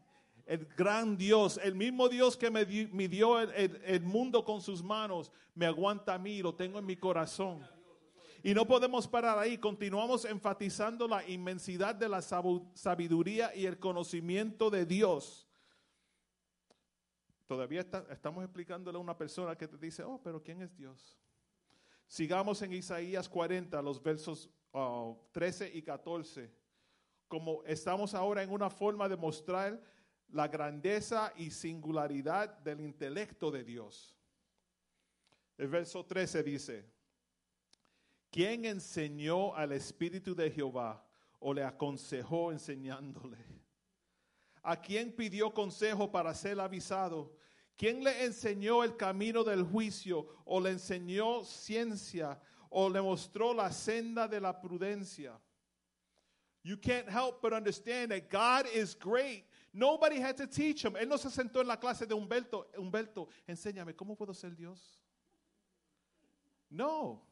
el gran Dios, el mismo Dios que me di- midió el, mundo con sus manos, me aguanta a mí, lo tengo en mi corazón. Y no podemos parar ahí, continuamos enfatizando la inmensidad de la sabiduría y el conocimiento de Dios. Todavía está- estamos explicándole a una persona que te dice, oh, pero ¿quién es Dios? Sigamos en Isaías 40, los versos ah, 13 y 14. Como estamos ahora en una forma de mostrar la grandeza y singularidad del intelecto de Dios. El verso 13 dice, ¿quién enseñó al Espíritu de Jehová o le aconsejó enseñándole? ¿A quién pidió consejo para ser avisado? ¿Quién le enseñó el camino del juicio o le enseñó ciencia o le mostró la senda de la prudencia? You can't help but understand that God is great. Nobody had to teach him. Él no se sentó en la clase de Humberto. Humberto, enséñame, ¿cómo puedo ser Dios? No.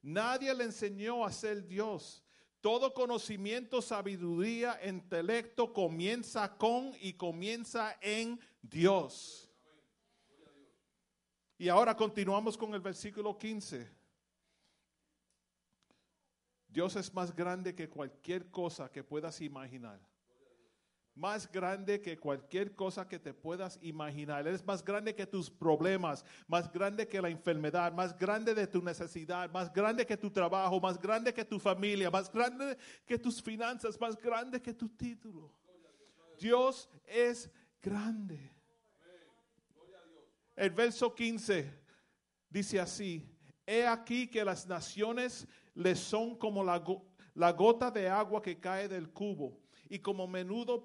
Nadie le enseñó a ser Dios. Todo conocimiento, sabiduría, intelecto comienza con y comienza en Dios. Y ahora continuamos con el versículo 15. Dios es más grande que cualquier cosa que puedas imaginar. Más grande que cualquier cosa que te puedas imaginar. Él es más grande que tus problemas, más grande que la enfermedad, más grande de tu necesidad, más grande que tu trabajo, más grande que tu familia, más grande que tus finanzas, más grande que tu título. Dios es grande. El verso 15 dice así, he aquí que las naciones les son como la, go- la gota de agua que cae del cubo y como menudo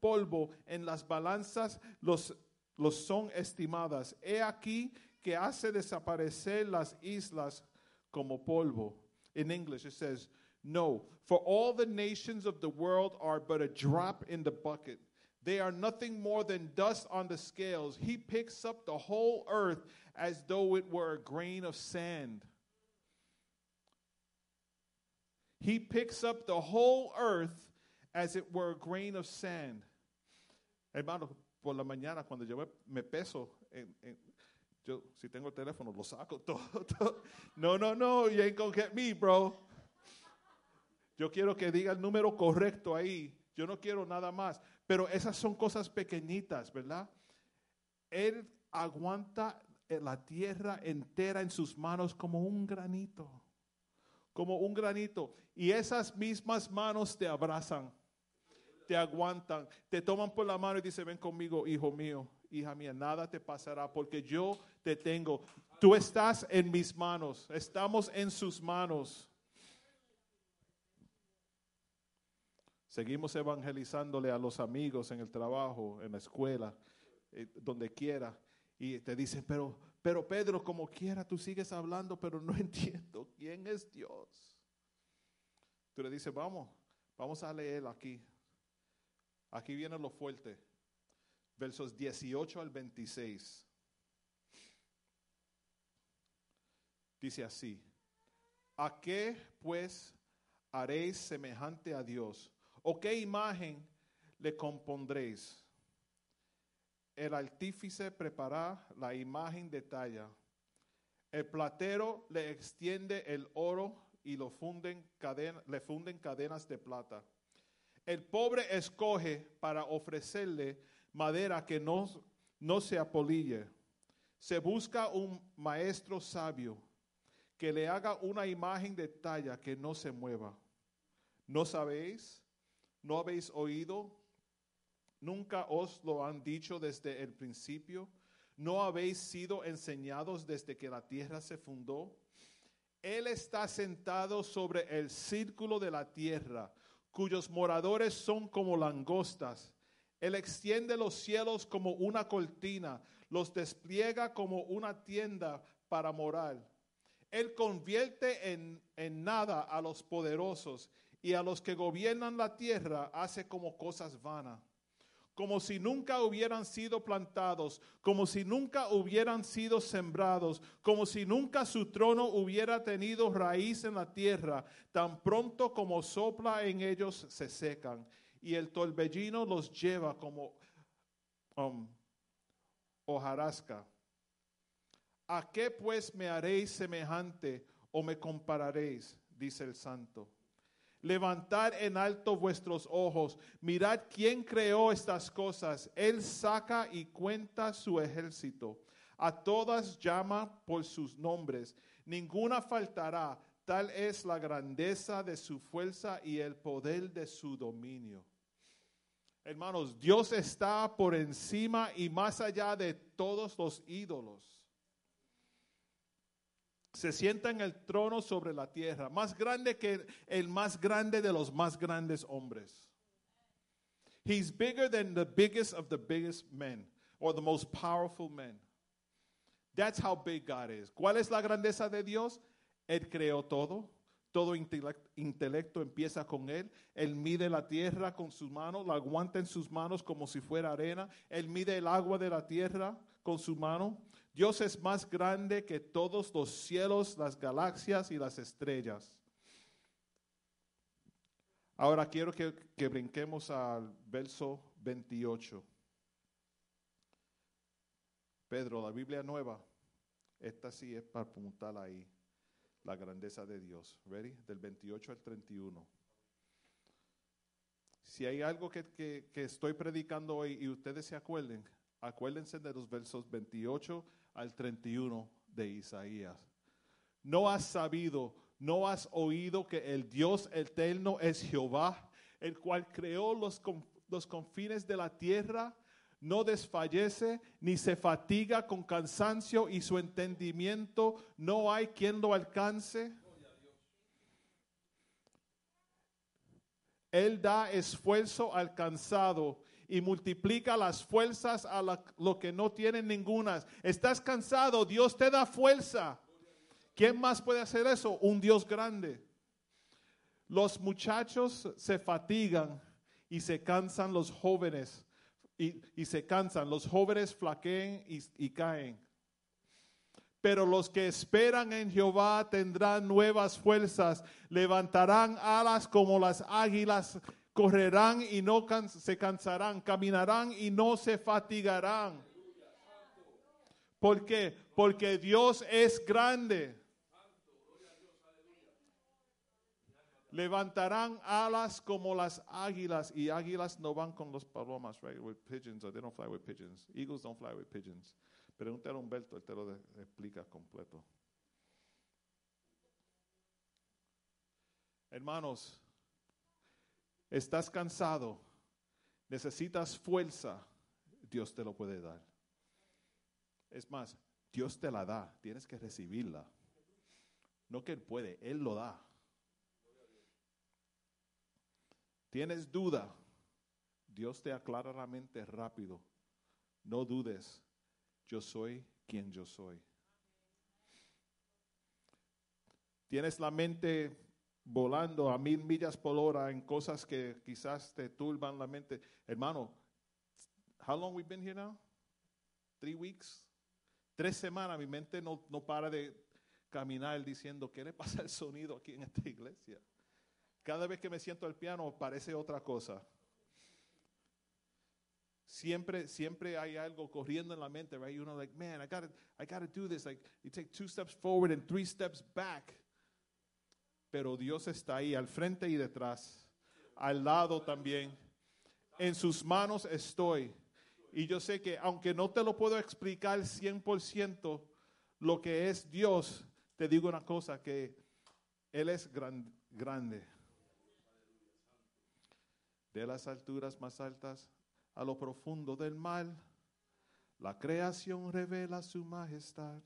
polvo en las balanzas los, los son estimadas. He aquí que hace desaparecer las islas como polvo. In English it says, No, for all the nations of the world are but a drop in the bucket. They are nothing more than dust on the scales. He picks up the whole earth as though it were a grain of sand. He picks up the whole earth as it were a grain of sand. Hermano, por la mañana cuando yo me, peso, yo si tengo el teléfono lo saco todo, todo. No, no, no, you ain't gonna get me, bro. Yo quiero que diga el número correcto ahí. Yo no quiero nada más. Pero esas son cosas pequeñitas, ¿verdad? Él aguanta eh, la tierra entera en sus manos como un granito. Como un granito. Y esas mismas manos te abrazan, te aguantan, te toman por la mano y dicen, ven conmigo, hijo mío, hija mía, nada te pasará porque yo te tengo. Tú estás en mis manos, estamos en sus manos. Seguimos evangelizándole a los amigos en el trabajo, en la escuela, eh, donde quiera. Y te dicen, pero, pero Pedro, como quiera, tú sigues hablando, pero no entiendo quién es Dios. Tú le dices, vamos, vamos a leer aquí. Aquí viene lo fuerte. Versos 18 al 26. Dice así, ¿a qué pues haréis semejante a Dios? ¿O qué imagen le compondréis? El artífice prepara la imagen de talla. El platero le extiende el oro y lo funden caden- le funden cadenas de plata. El pobre escoge para ofrecerle madera que no, no se apolille. Se busca un maestro sabio que le haga una imagen de talla que no se mueva. ¿No sabéis? ¿No habéis oído? ¿Nunca os lo han dicho desde el principio? ¿No habéis sido enseñados desde que la tierra se fundó? Él está sentado sobre el círculo de la tierra, cuyos moradores son como langostas. Él extiende los cielos como una cortina, los despliega como una tienda para morar. Él convierte en, en nada a los poderosos y a los que gobiernan la tierra hace como cosas vanas como si nunca hubieran sido plantados, como si nunca hubieran sido sembrados, como si nunca su trono hubiera tenido raíz en la tierra, tan pronto como sopla en ellos se secan, y el torbellino los lleva como um, hojarasca. ¿A qué pues me haréis semejante o me compararéis? Dice el santo. Levantad en alto vuestros ojos, mirad quién creó estas cosas. Él saca y cuenta su ejército. A todas llama por sus nombres. Ninguna faltará. Tal es la grandeza de su fuerza y el poder de su dominio. Hermanos, Dios está por encima y más allá de todos los ídolos se sienta en el trono sobre la tierra, más grande que el más grande de los más grandes hombres. He's bigger than the biggest of the biggest men or the most powerful men. That's how big God is. ¿Cuál es la grandeza de Dios? Él creó todo. Todo intele- intelecto empieza con Él. Él mide la tierra con sus manos, la aguanta en sus manos como si fuera arena. Él mide el agua de la tierra con su mano. Dios es más grande que todos los cielos, las galaxias y las estrellas. Ahora quiero que, que brinquemos al verso 28. Pedro, la Biblia nueva, esta sí es para apuntar ahí la grandeza de Dios. ¿Ready? Del 28 al 31. Si hay algo que, que- que estoy predicando hoy y ustedes se acuerden, acuérdense de los versos 28 al 31 de Isaías. No has sabido, no has oído que el Dios eterno es Jehová, el cual creó los, los confines de la tierra, no desfallece ni se fatiga con cansancio y su entendimiento no hay quien lo alcance. Él da esfuerzo al cansado y multiplica las fuerzas a la- lo que no tienen ninguna. Estás cansado, Dios te da fuerza. ¿Quién más puede hacer eso? Un Dios grande. Los muchachos se fatigan y se cansan los jóvenes. Y, y se cansan, los jóvenes flaqueen y, y caen. Pero los que esperan en Jehová tendrán nuevas fuerzas, levantarán alas como las águilas, correrán y no se cansarán, caminarán y no se fatigarán. ¿Por qué? Porque Dios es grande. Levantarán alas como las águilas y águilas no van con los palomas, right? With pigeons, or they don't fly with pigeons. Eagles don't fly with pigeons. Pregúntale a Humberto, él te lo explica completo. Hermanos, estás cansado, necesitas fuerza, Dios te lo puede dar. Es más, Dios te la da, tienes que recibirla. No que Él puede, Él lo da. Tienes duda, Dios te aclara la mente rápido. No dudes, yo soy quien yo soy. Tienes la mente volando a mil millas por hora en cosas que quizás te turban la mente. Hermano, how long we been here now? Three weeks. Tres semanas, mi mente no, no para de caminar diciendo, ¿qué le pasa al sonido aquí en esta iglesia? Cada vez que me siento al piano parece otra cosa. Siempre, siempre hay algo corriendo en la mente, right? You know, like, man, I gotta, I gotta do this. Like, you take two steps forward and three steps back. Pero Dios está ahí, al frente y detrás, al lado también. En sus manos estoy. Y yo sé que aunque no te lo puedo explicar 100% lo que es Dios, te digo una cosa, que Él es gran- grande. De las alturas más altas a lo profundo del mar, la creación revela su majestad.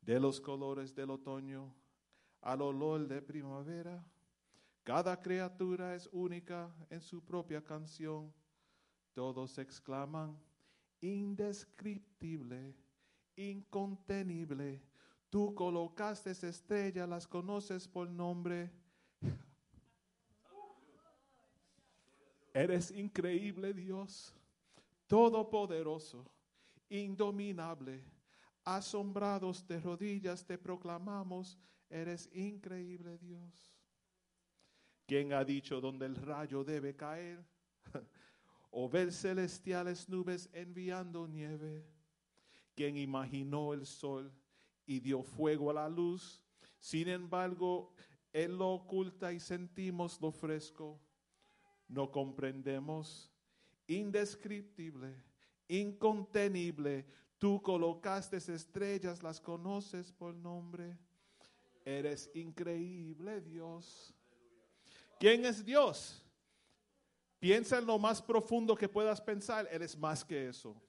De los colores del otoño al olor de primavera, cada criatura es única en su propia canción. Todos exclaman, indescriptible, incontenible. Tú colocaste estrellas, las conoces por nombre. Eres increíble Dios, todopoderoso, indominable. Asombrados de rodillas te proclamamos, eres increíble Dios. ¿Quién ha dicho dónde el rayo debe caer? o ver celestiales nubes enviando nieve. ¿Quién imaginó el sol y dio fuego a la luz? Sin embargo, Él lo oculta y sentimos lo fresco. No comprendemos. Indescriptible, incontenible. Tú colocaste estrellas, las conoces por nombre. Eres increíble, Dios. ¿Quién es Dios? Piensa en lo más profundo que puedas pensar. Eres más que eso.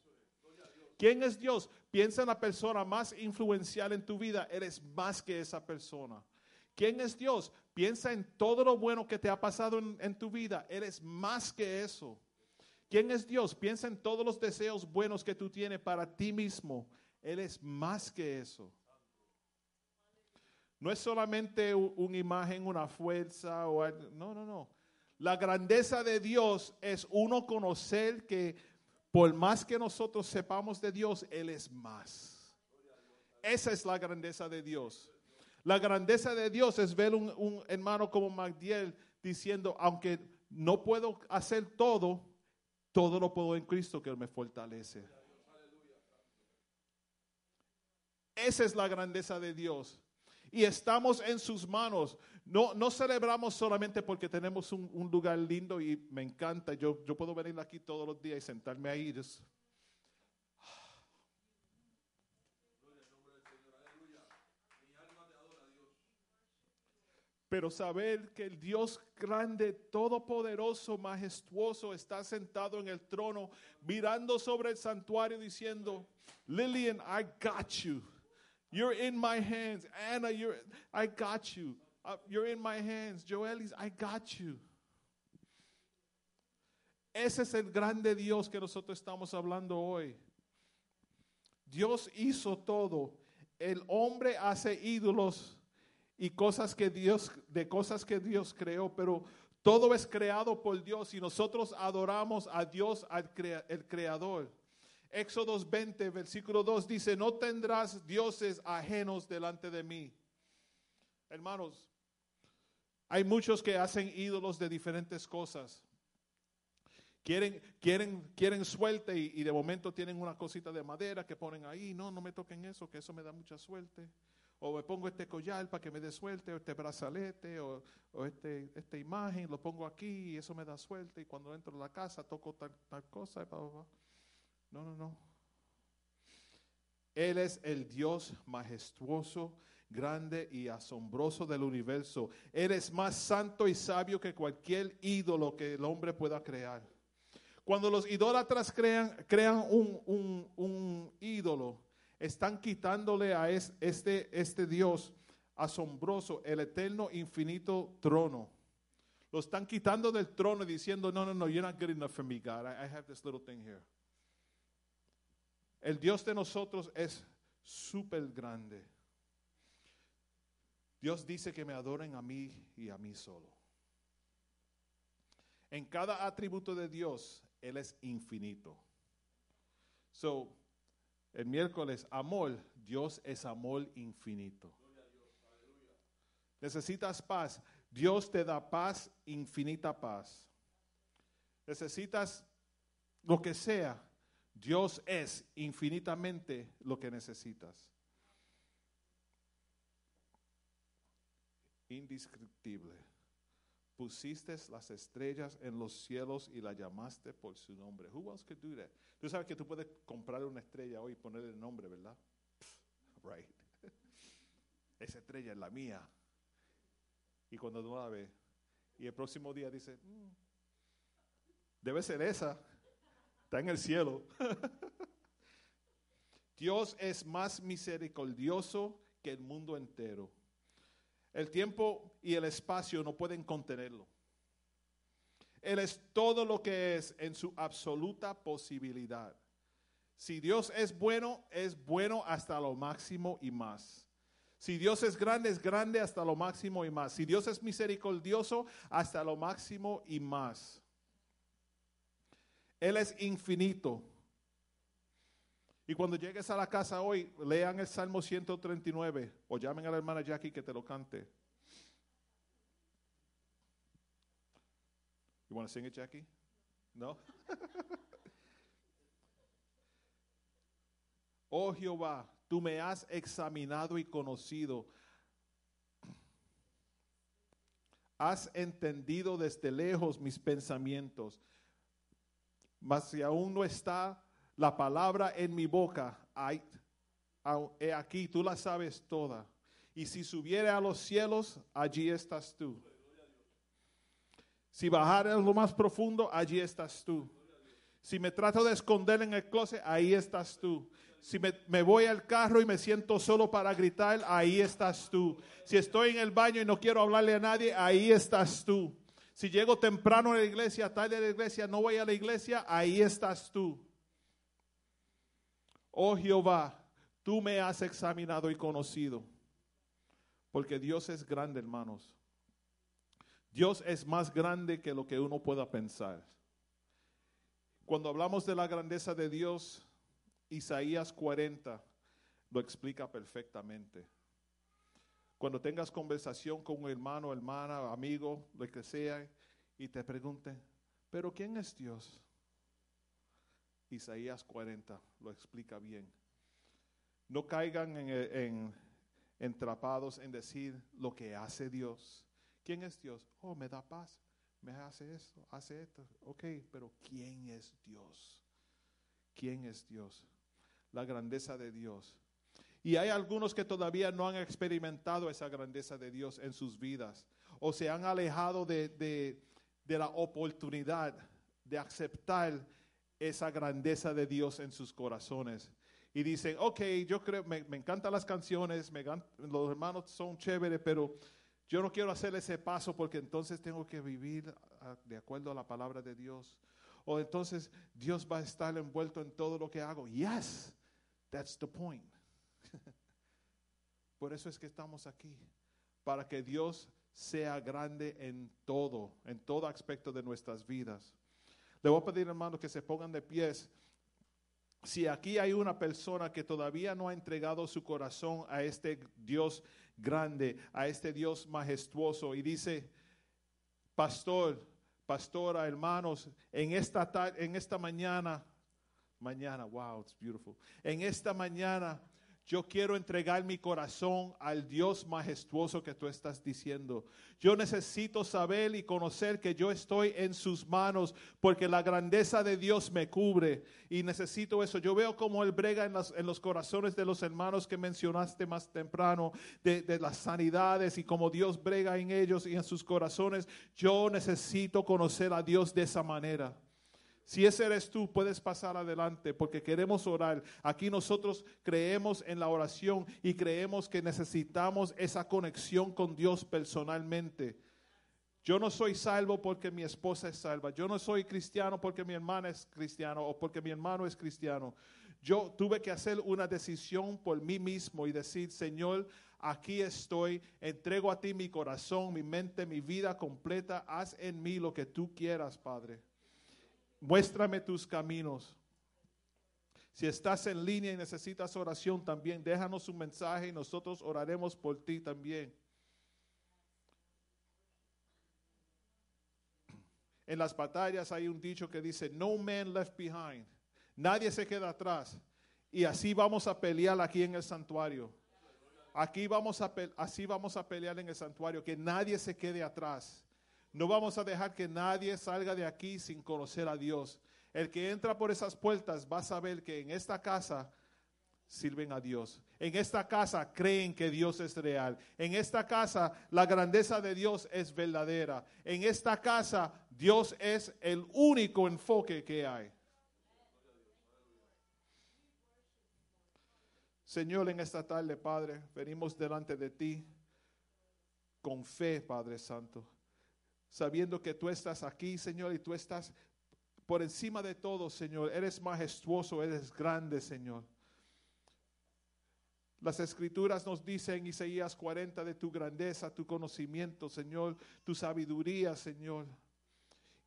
¿Quién es Dios? Piensa en la persona más influencial en tu vida. Eres más que esa persona. ¿Quién es Dios? Piensa en todo lo bueno que te ha pasado en, en tu vida. Eres más que eso. ¿Quién es Dios? Piensa en todos los deseos buenos que tú tienes para ti mismo. Él es más que eso. No es solamente una imagen, una fuerza o algo- no, no, no. La grandeza de Dios es uno conocer que por más que nosotros sepamos de Dios, Él es más. Esa es la grandeza de Dios. La grandeza de Dios es ver un, un hermano como Magdiel diciendo, aunque no puedo hacer todo, todo lo puedo en Cristo que me fortalece. Esa es la grandeza de Dios. Y estamos en sus manos. No, no celebramos solamente porque tenemos un, un lugar lindo y me encanta. Yo, yo puedo venir aquí todos los días y sentarme ahí. Pero saber que el Dios grande, todopoderoso, majestuoso está sentado en el trono, mirando sobre el santuario diciendo, Lillian, I got you. You're in my hands. Anna, you're, I got you. Uh, you're in my hands. Joelis, I got you. Ese es el grande Dios que nosotros estamos hablando hoy. Dios hizo todo. El hombre hace ídolos y cosas que Dios, de cosas que Dios creó, pero todo es creado por Dios y nosotros adoramos a Dios, al el creador. Éxodos 20, versículo 2 dice, no tendrás dioses ajenos delante de mí. Hermanos, hay muchos que hacen ídolos de diferentes cosas. Quieren, quieren, quieren suerte y, de momento tienen una cosita de madera que ponen ahí. No, no me toquen eso, que eso me da mucha suerte. O me pongo este collar para que me dé suerte, o este brazalete, o, este, esta imagen, lo pongo aquí y eso me da suerte. Y cuando entro a la casa toco tal, tal cosa. y. No, no, no. Él es el Dios majestuoso, grande y asombroso del universo. Él es más santo y sabio que cualquier ídolo que el hombre pueda crear. Cuando los idólatras crean, crean un, un- un ídolo, están quitándole a es- este, este Dios asombroso, el eterno, infinito trono. Lo están quitando del trono y diciendo, no, no, no, you're not good enough for me, God. I, I have this little thing here. El Dios de nosotros es súper grande. Dios dice que me adoren a mí y a mí solo. En cada atributo de Dios, Él es infinito. So, el miércoles, amor, Dios es amor infinito. Necesitas paz, Dios te da paz, infinita paz. Necesitas lo que sea, Dios es infinitamente lo que necesitas. Indescriptible. Pusiste las estrellas en los cielos y la llamaste por su nombre. Who else could do that? Tú sabes que tú puedes comprar una estrella hoy y ponerle el nombre, ¿verdad? Right. Esa estrella es la mía. Y cuando tú la ves, y el próximo día dice, "Mm, debe ser esa. Está en el cielo. Dios es más misericordioso que el mundo entero. El tiempo y el espacio no pueden contenerlo. Él es todo lo que es en su absoluta posibilidad. Si Dios es bueno, es bueno hasta lo máximo y más. Si Dios es grande, es grande hasta lo máximo y más. Si Dios es misericordioso, hasta lo máximo y más. Él es infinito. Y cuando llegues a la casa hoy, lean el Salmo 139 o llamen a la hermana Jackie que te lo cante. You want to sing it, Jackie? No? oh Jehová, tú me has examinado y conocido. Has entendido desde lejos mis pensamientos. Mas si aún no está la palabra en mi boca, ay, he aquí, tú la sabes toda. Y si subiere a los cielos, allí estás tú. Si bajare a lo más profundo, allí estás tú. Si me trato de esconder en el closet, ahí estás tú. Si me, me voy al carro y me siento solo para gritar, ahí estás tú. Si estoy en el baño y no quiero hablarle a nadie, ahí estás tú. Si llego temprano a la iglesia, tarde a la iglesia, no voy a la iglesia, ahí estás tú. Oh Jehová, tú me has examinado y conocido. Porque Dios es grande, hermanos. Dios es más grande que lo que uno pueda pensar. Cuando hablamos de la grandeza de Dios, Isaías 40 lo explica perfectamente. Cuando tengas conversación con un hermano, hermana, amigo, lo que sea, y te pregunten, ¿pero quién es Dios? Isaías 40 lo explica bien. No caigan en, en- entrapados en decir lo que hace Dios. ¿Quién es Dios? Oh, me da paz, me hace esto, hace esto. Ok, pero ¿quién es Dios? ¿Quién es Dios? La grandeza de Dios. Y hay algunos que todavía no han experimentado esa grandeza de Dios en sus vidas o se han alejado de, de- la oportunidad de aceptar esa grandeza de Dios en sus corazones. Y dicen, ok, yo creo, me, me encantan las canciones, los hermanos son chéveres, pero yo no quiero hacer ese paso porque entonces tengo que vivir de acuerdo a la palabra de Dios. O entonces Dios va a estar envuelto en todo lo que hago. Yes, that's the point. Por eso es que estamos aquí, para que Dios sea grande en todo, en todo aspecto de nuestras vidas. Le voy a pedir, hermanos, que se pongan de pies si aquí hay una persona que todavía no ha entregado su corazón a este Dios grande, a este Dios majestuoso y dice, pastor, pastora, hermanos, en esta, ta- en esta mañana, mañana, wow, it's beautiful, en esta mañana yo quiero entregar mi corazón al Dios majestuoso que tú estás diciendo. Yo necesito saber y conocer que yo estoy en sus manos porque la grandeza de Dios me cubre y necesito eso. Yo veo como Él brega en, los corazones de los hermanos que mencionaste más temprano, de, de las sanidades y como Dios brega en ellos y en sus corazones. Yo necesito conocer a Dios de esa manera. Si ese eres tú, puedes pasar adelante porque queremos orar. Aquí nosotros creemos en la oración y creemos que necesitamos esa conexión con Dios personalmente. Yo no soy salvo porque mi esposa es salva. Yo no soy cristiano porque mi hermana es cristiano o porque mi hermano es cristiano. Yo tuve que hacer una decisión por mí mismo y decir, Señor, aquí estoy, entrego a ti mi corazón, mi mente, mi vida completa. Haz en mí lo que tú quieras, Padre. Muéstrame tus caminos. Si estás en línea y necesitas oración también, déjanos un mensaje y nosotros oraremos por ti también. En las batallas hay un dicho que dice, no man left behind. Nadie se queda atrás. Y así vamos a pelear aquí en el santuario. Aquí vamos a así vamos a pelear en el santuario, que nadie se quede atrás. No vamos a dejar que nadie salga de aquí sin conocer a Dios. El que entra por esas puertas va a saber que en esta casa sirven a Dios. En esta casa creen que Dios es real. En esta casa la grandeza de Dios es verdadera. En esta casa Dios es el único enfoque que hay. Señor, en esta tarde, Padre, venimos delante de ti con fe, Padre Santo, sabiendo que tú estás aquí, Señor, y tú estás por encima de todo, Señor. Eres majestuoso, eres grande, Señor. Las escrituras nos dicen en Isaías 40 de tu grandeza, tu conocimiento, Señor, tu sabiduría, Señor.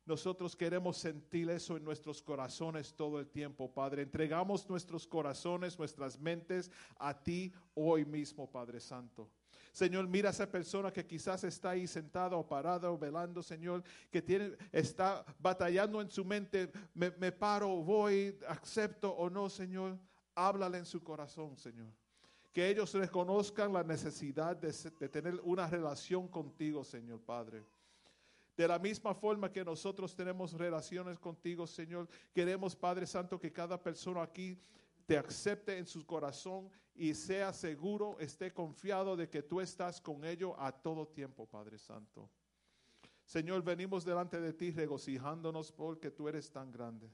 Nosotros queremos sentir eso en nuestros corazones todo el tiempo, Padre. Entregamos nuestros corazones, nuestras mentes a ti hoy mismo, Padre Santo. Señor, mira a esa persona que quizás está ahí sentada o parada o velando, Señor, que tiene, está batallando en su mente, me, me paro, voy, acepto o no, Señor. Háblale en su corazón, Señor. Que ellos reconozcan la necesidad de, de tener una relación contigo, Señor Padre. De la misma forma que nosotros tenemos relaciones contigo, Señor, queremos, Padre Santo, que cada persona aquí te acepte en su corazón y sea seguro, esté confiado de que tú estás con ellos a todo tiempo, Padre Santo. Señor, venimos delante de ti regocijándonos porque tú eres tan grande.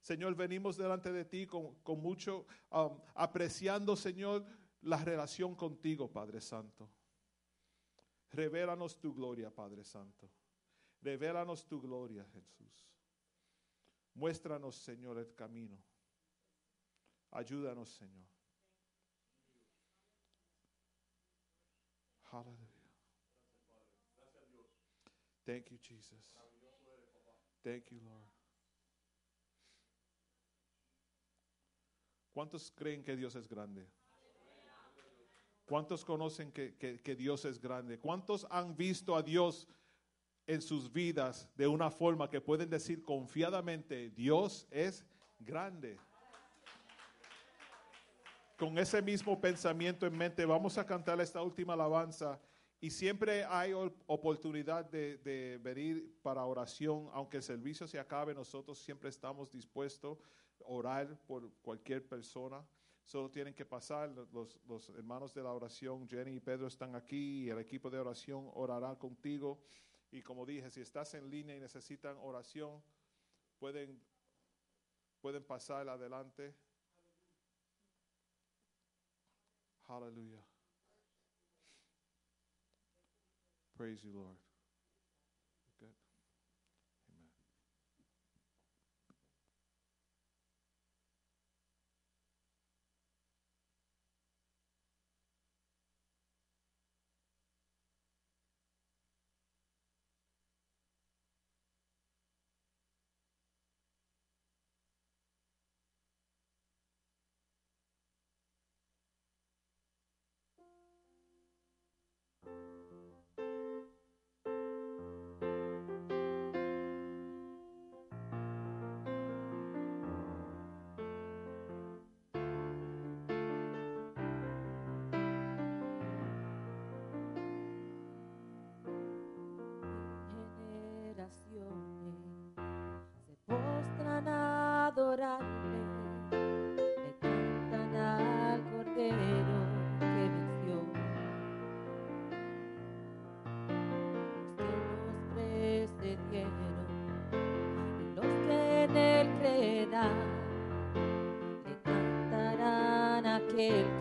Señor, venimos delante de ti con, con mucho, um, apreciando, Señor, la relación contigo, Padre Santo. Revélanos tu gloria, Padre Santo. Revélanos tu gloria, Jesús. Muéstranos, Señor, el camino. Ayúdanos, Señor. Aleluya. Thank you, Jesus. Thank you, Lord. ¿Cuántos creen que Dios es grande? ¿Cuántos conocen que, que- que Dios es grande? ¿Cuántos han visto a Dios en sus vidas de una forma que pueden decir confiadamente, Dios es grande? Con ese mismo pensamiento en mente, vamos a cantar esta última alabanza y siempre hay op- oportunidad de, venir para oración, aunque el servicio se acabe, nosotros siempre estamos dispuestos a orar por cualquier persona. Solo tienen que pasar, los, los hermanos de la oración, Jenny y Pedro están aquí y el equipo de oración orará contigo. Y como dije, si estás en línea y necesitan oración, pueden, pueden pasar adelante. Hallelujah. Praise you, Lord. Yeah.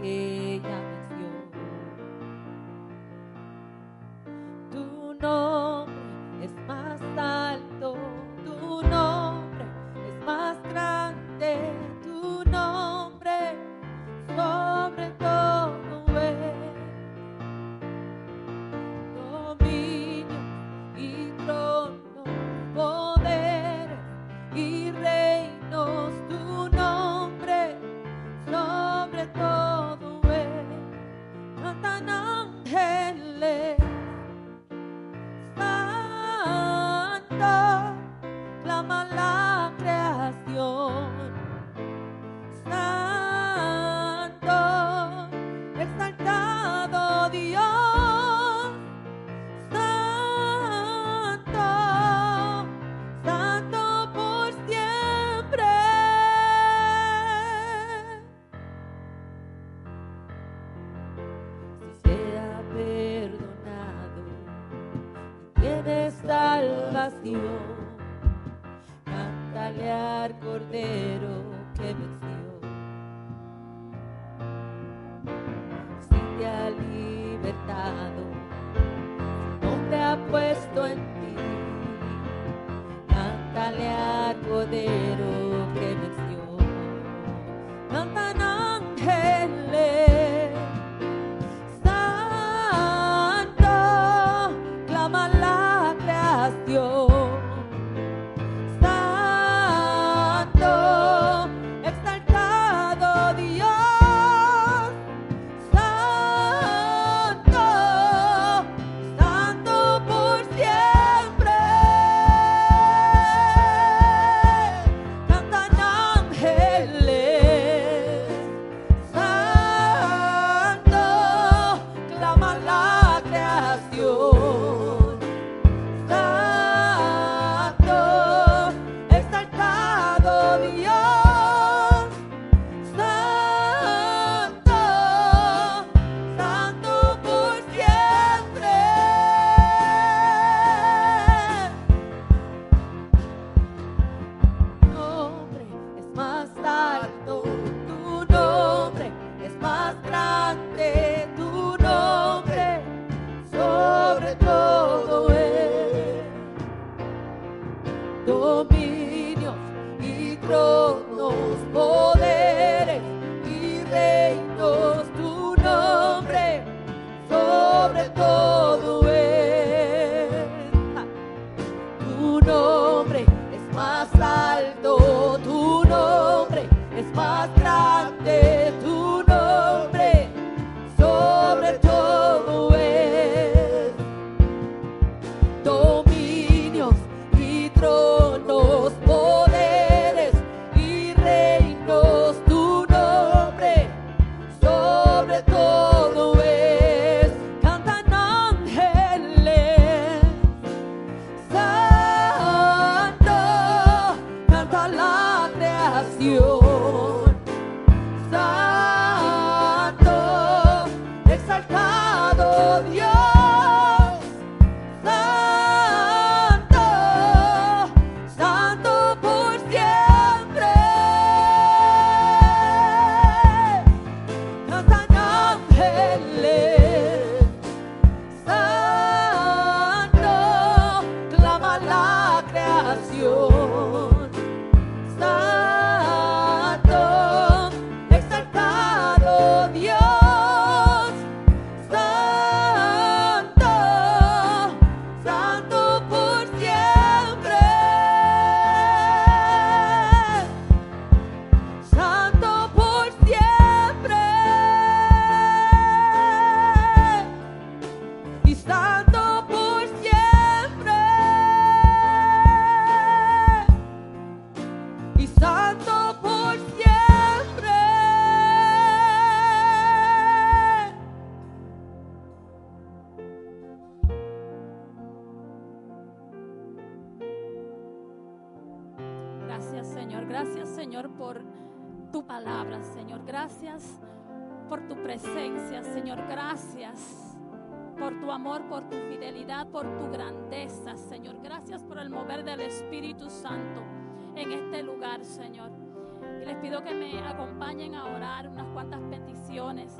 Acompañen a orar unas cuantas peticiones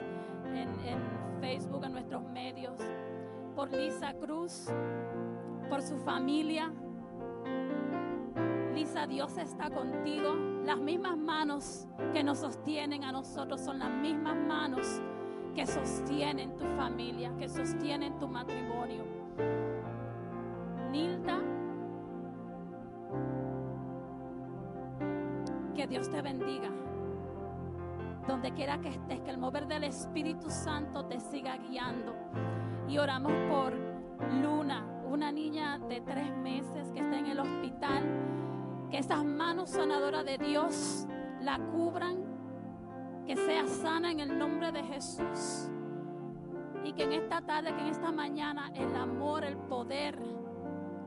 en, Facebook, en nuestros medios, por Lisa Cruz, por su familia. Lisa, Dios está contigo. Las mismas manos que nos sostienen a nosotros son las mismas manos que sostienen tu familia, que sostienen tu matrimonio. Nilda, que Dios te bendiga. Donde quiera que estés, que el mover del Espíritu Santo te siga guiando. Y oramos por Luna, una niña de tres meses que está en el hospital. Que esas manos sanadoras de Dios la cubran, que sea sana en el nombre de Jesús. Y que en esta tarde, que en esta mañana, el amor, el poder,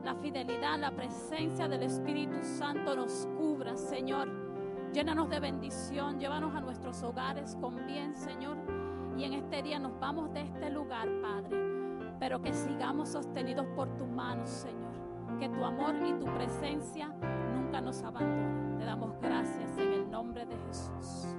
la fidelidad, la presencia del Espíritu Santo nos cubra, Señor. Llénanos de bendición, llévanos a nuestros hogares con bien, Señor. Y en este día nos vamos de este lugar, Padre, pero que sigamos sostenidos por tu mano, Señor. Que tu amor y tu presencia nunca nos abandonen. Te damos gracias en el nombre de Jesús.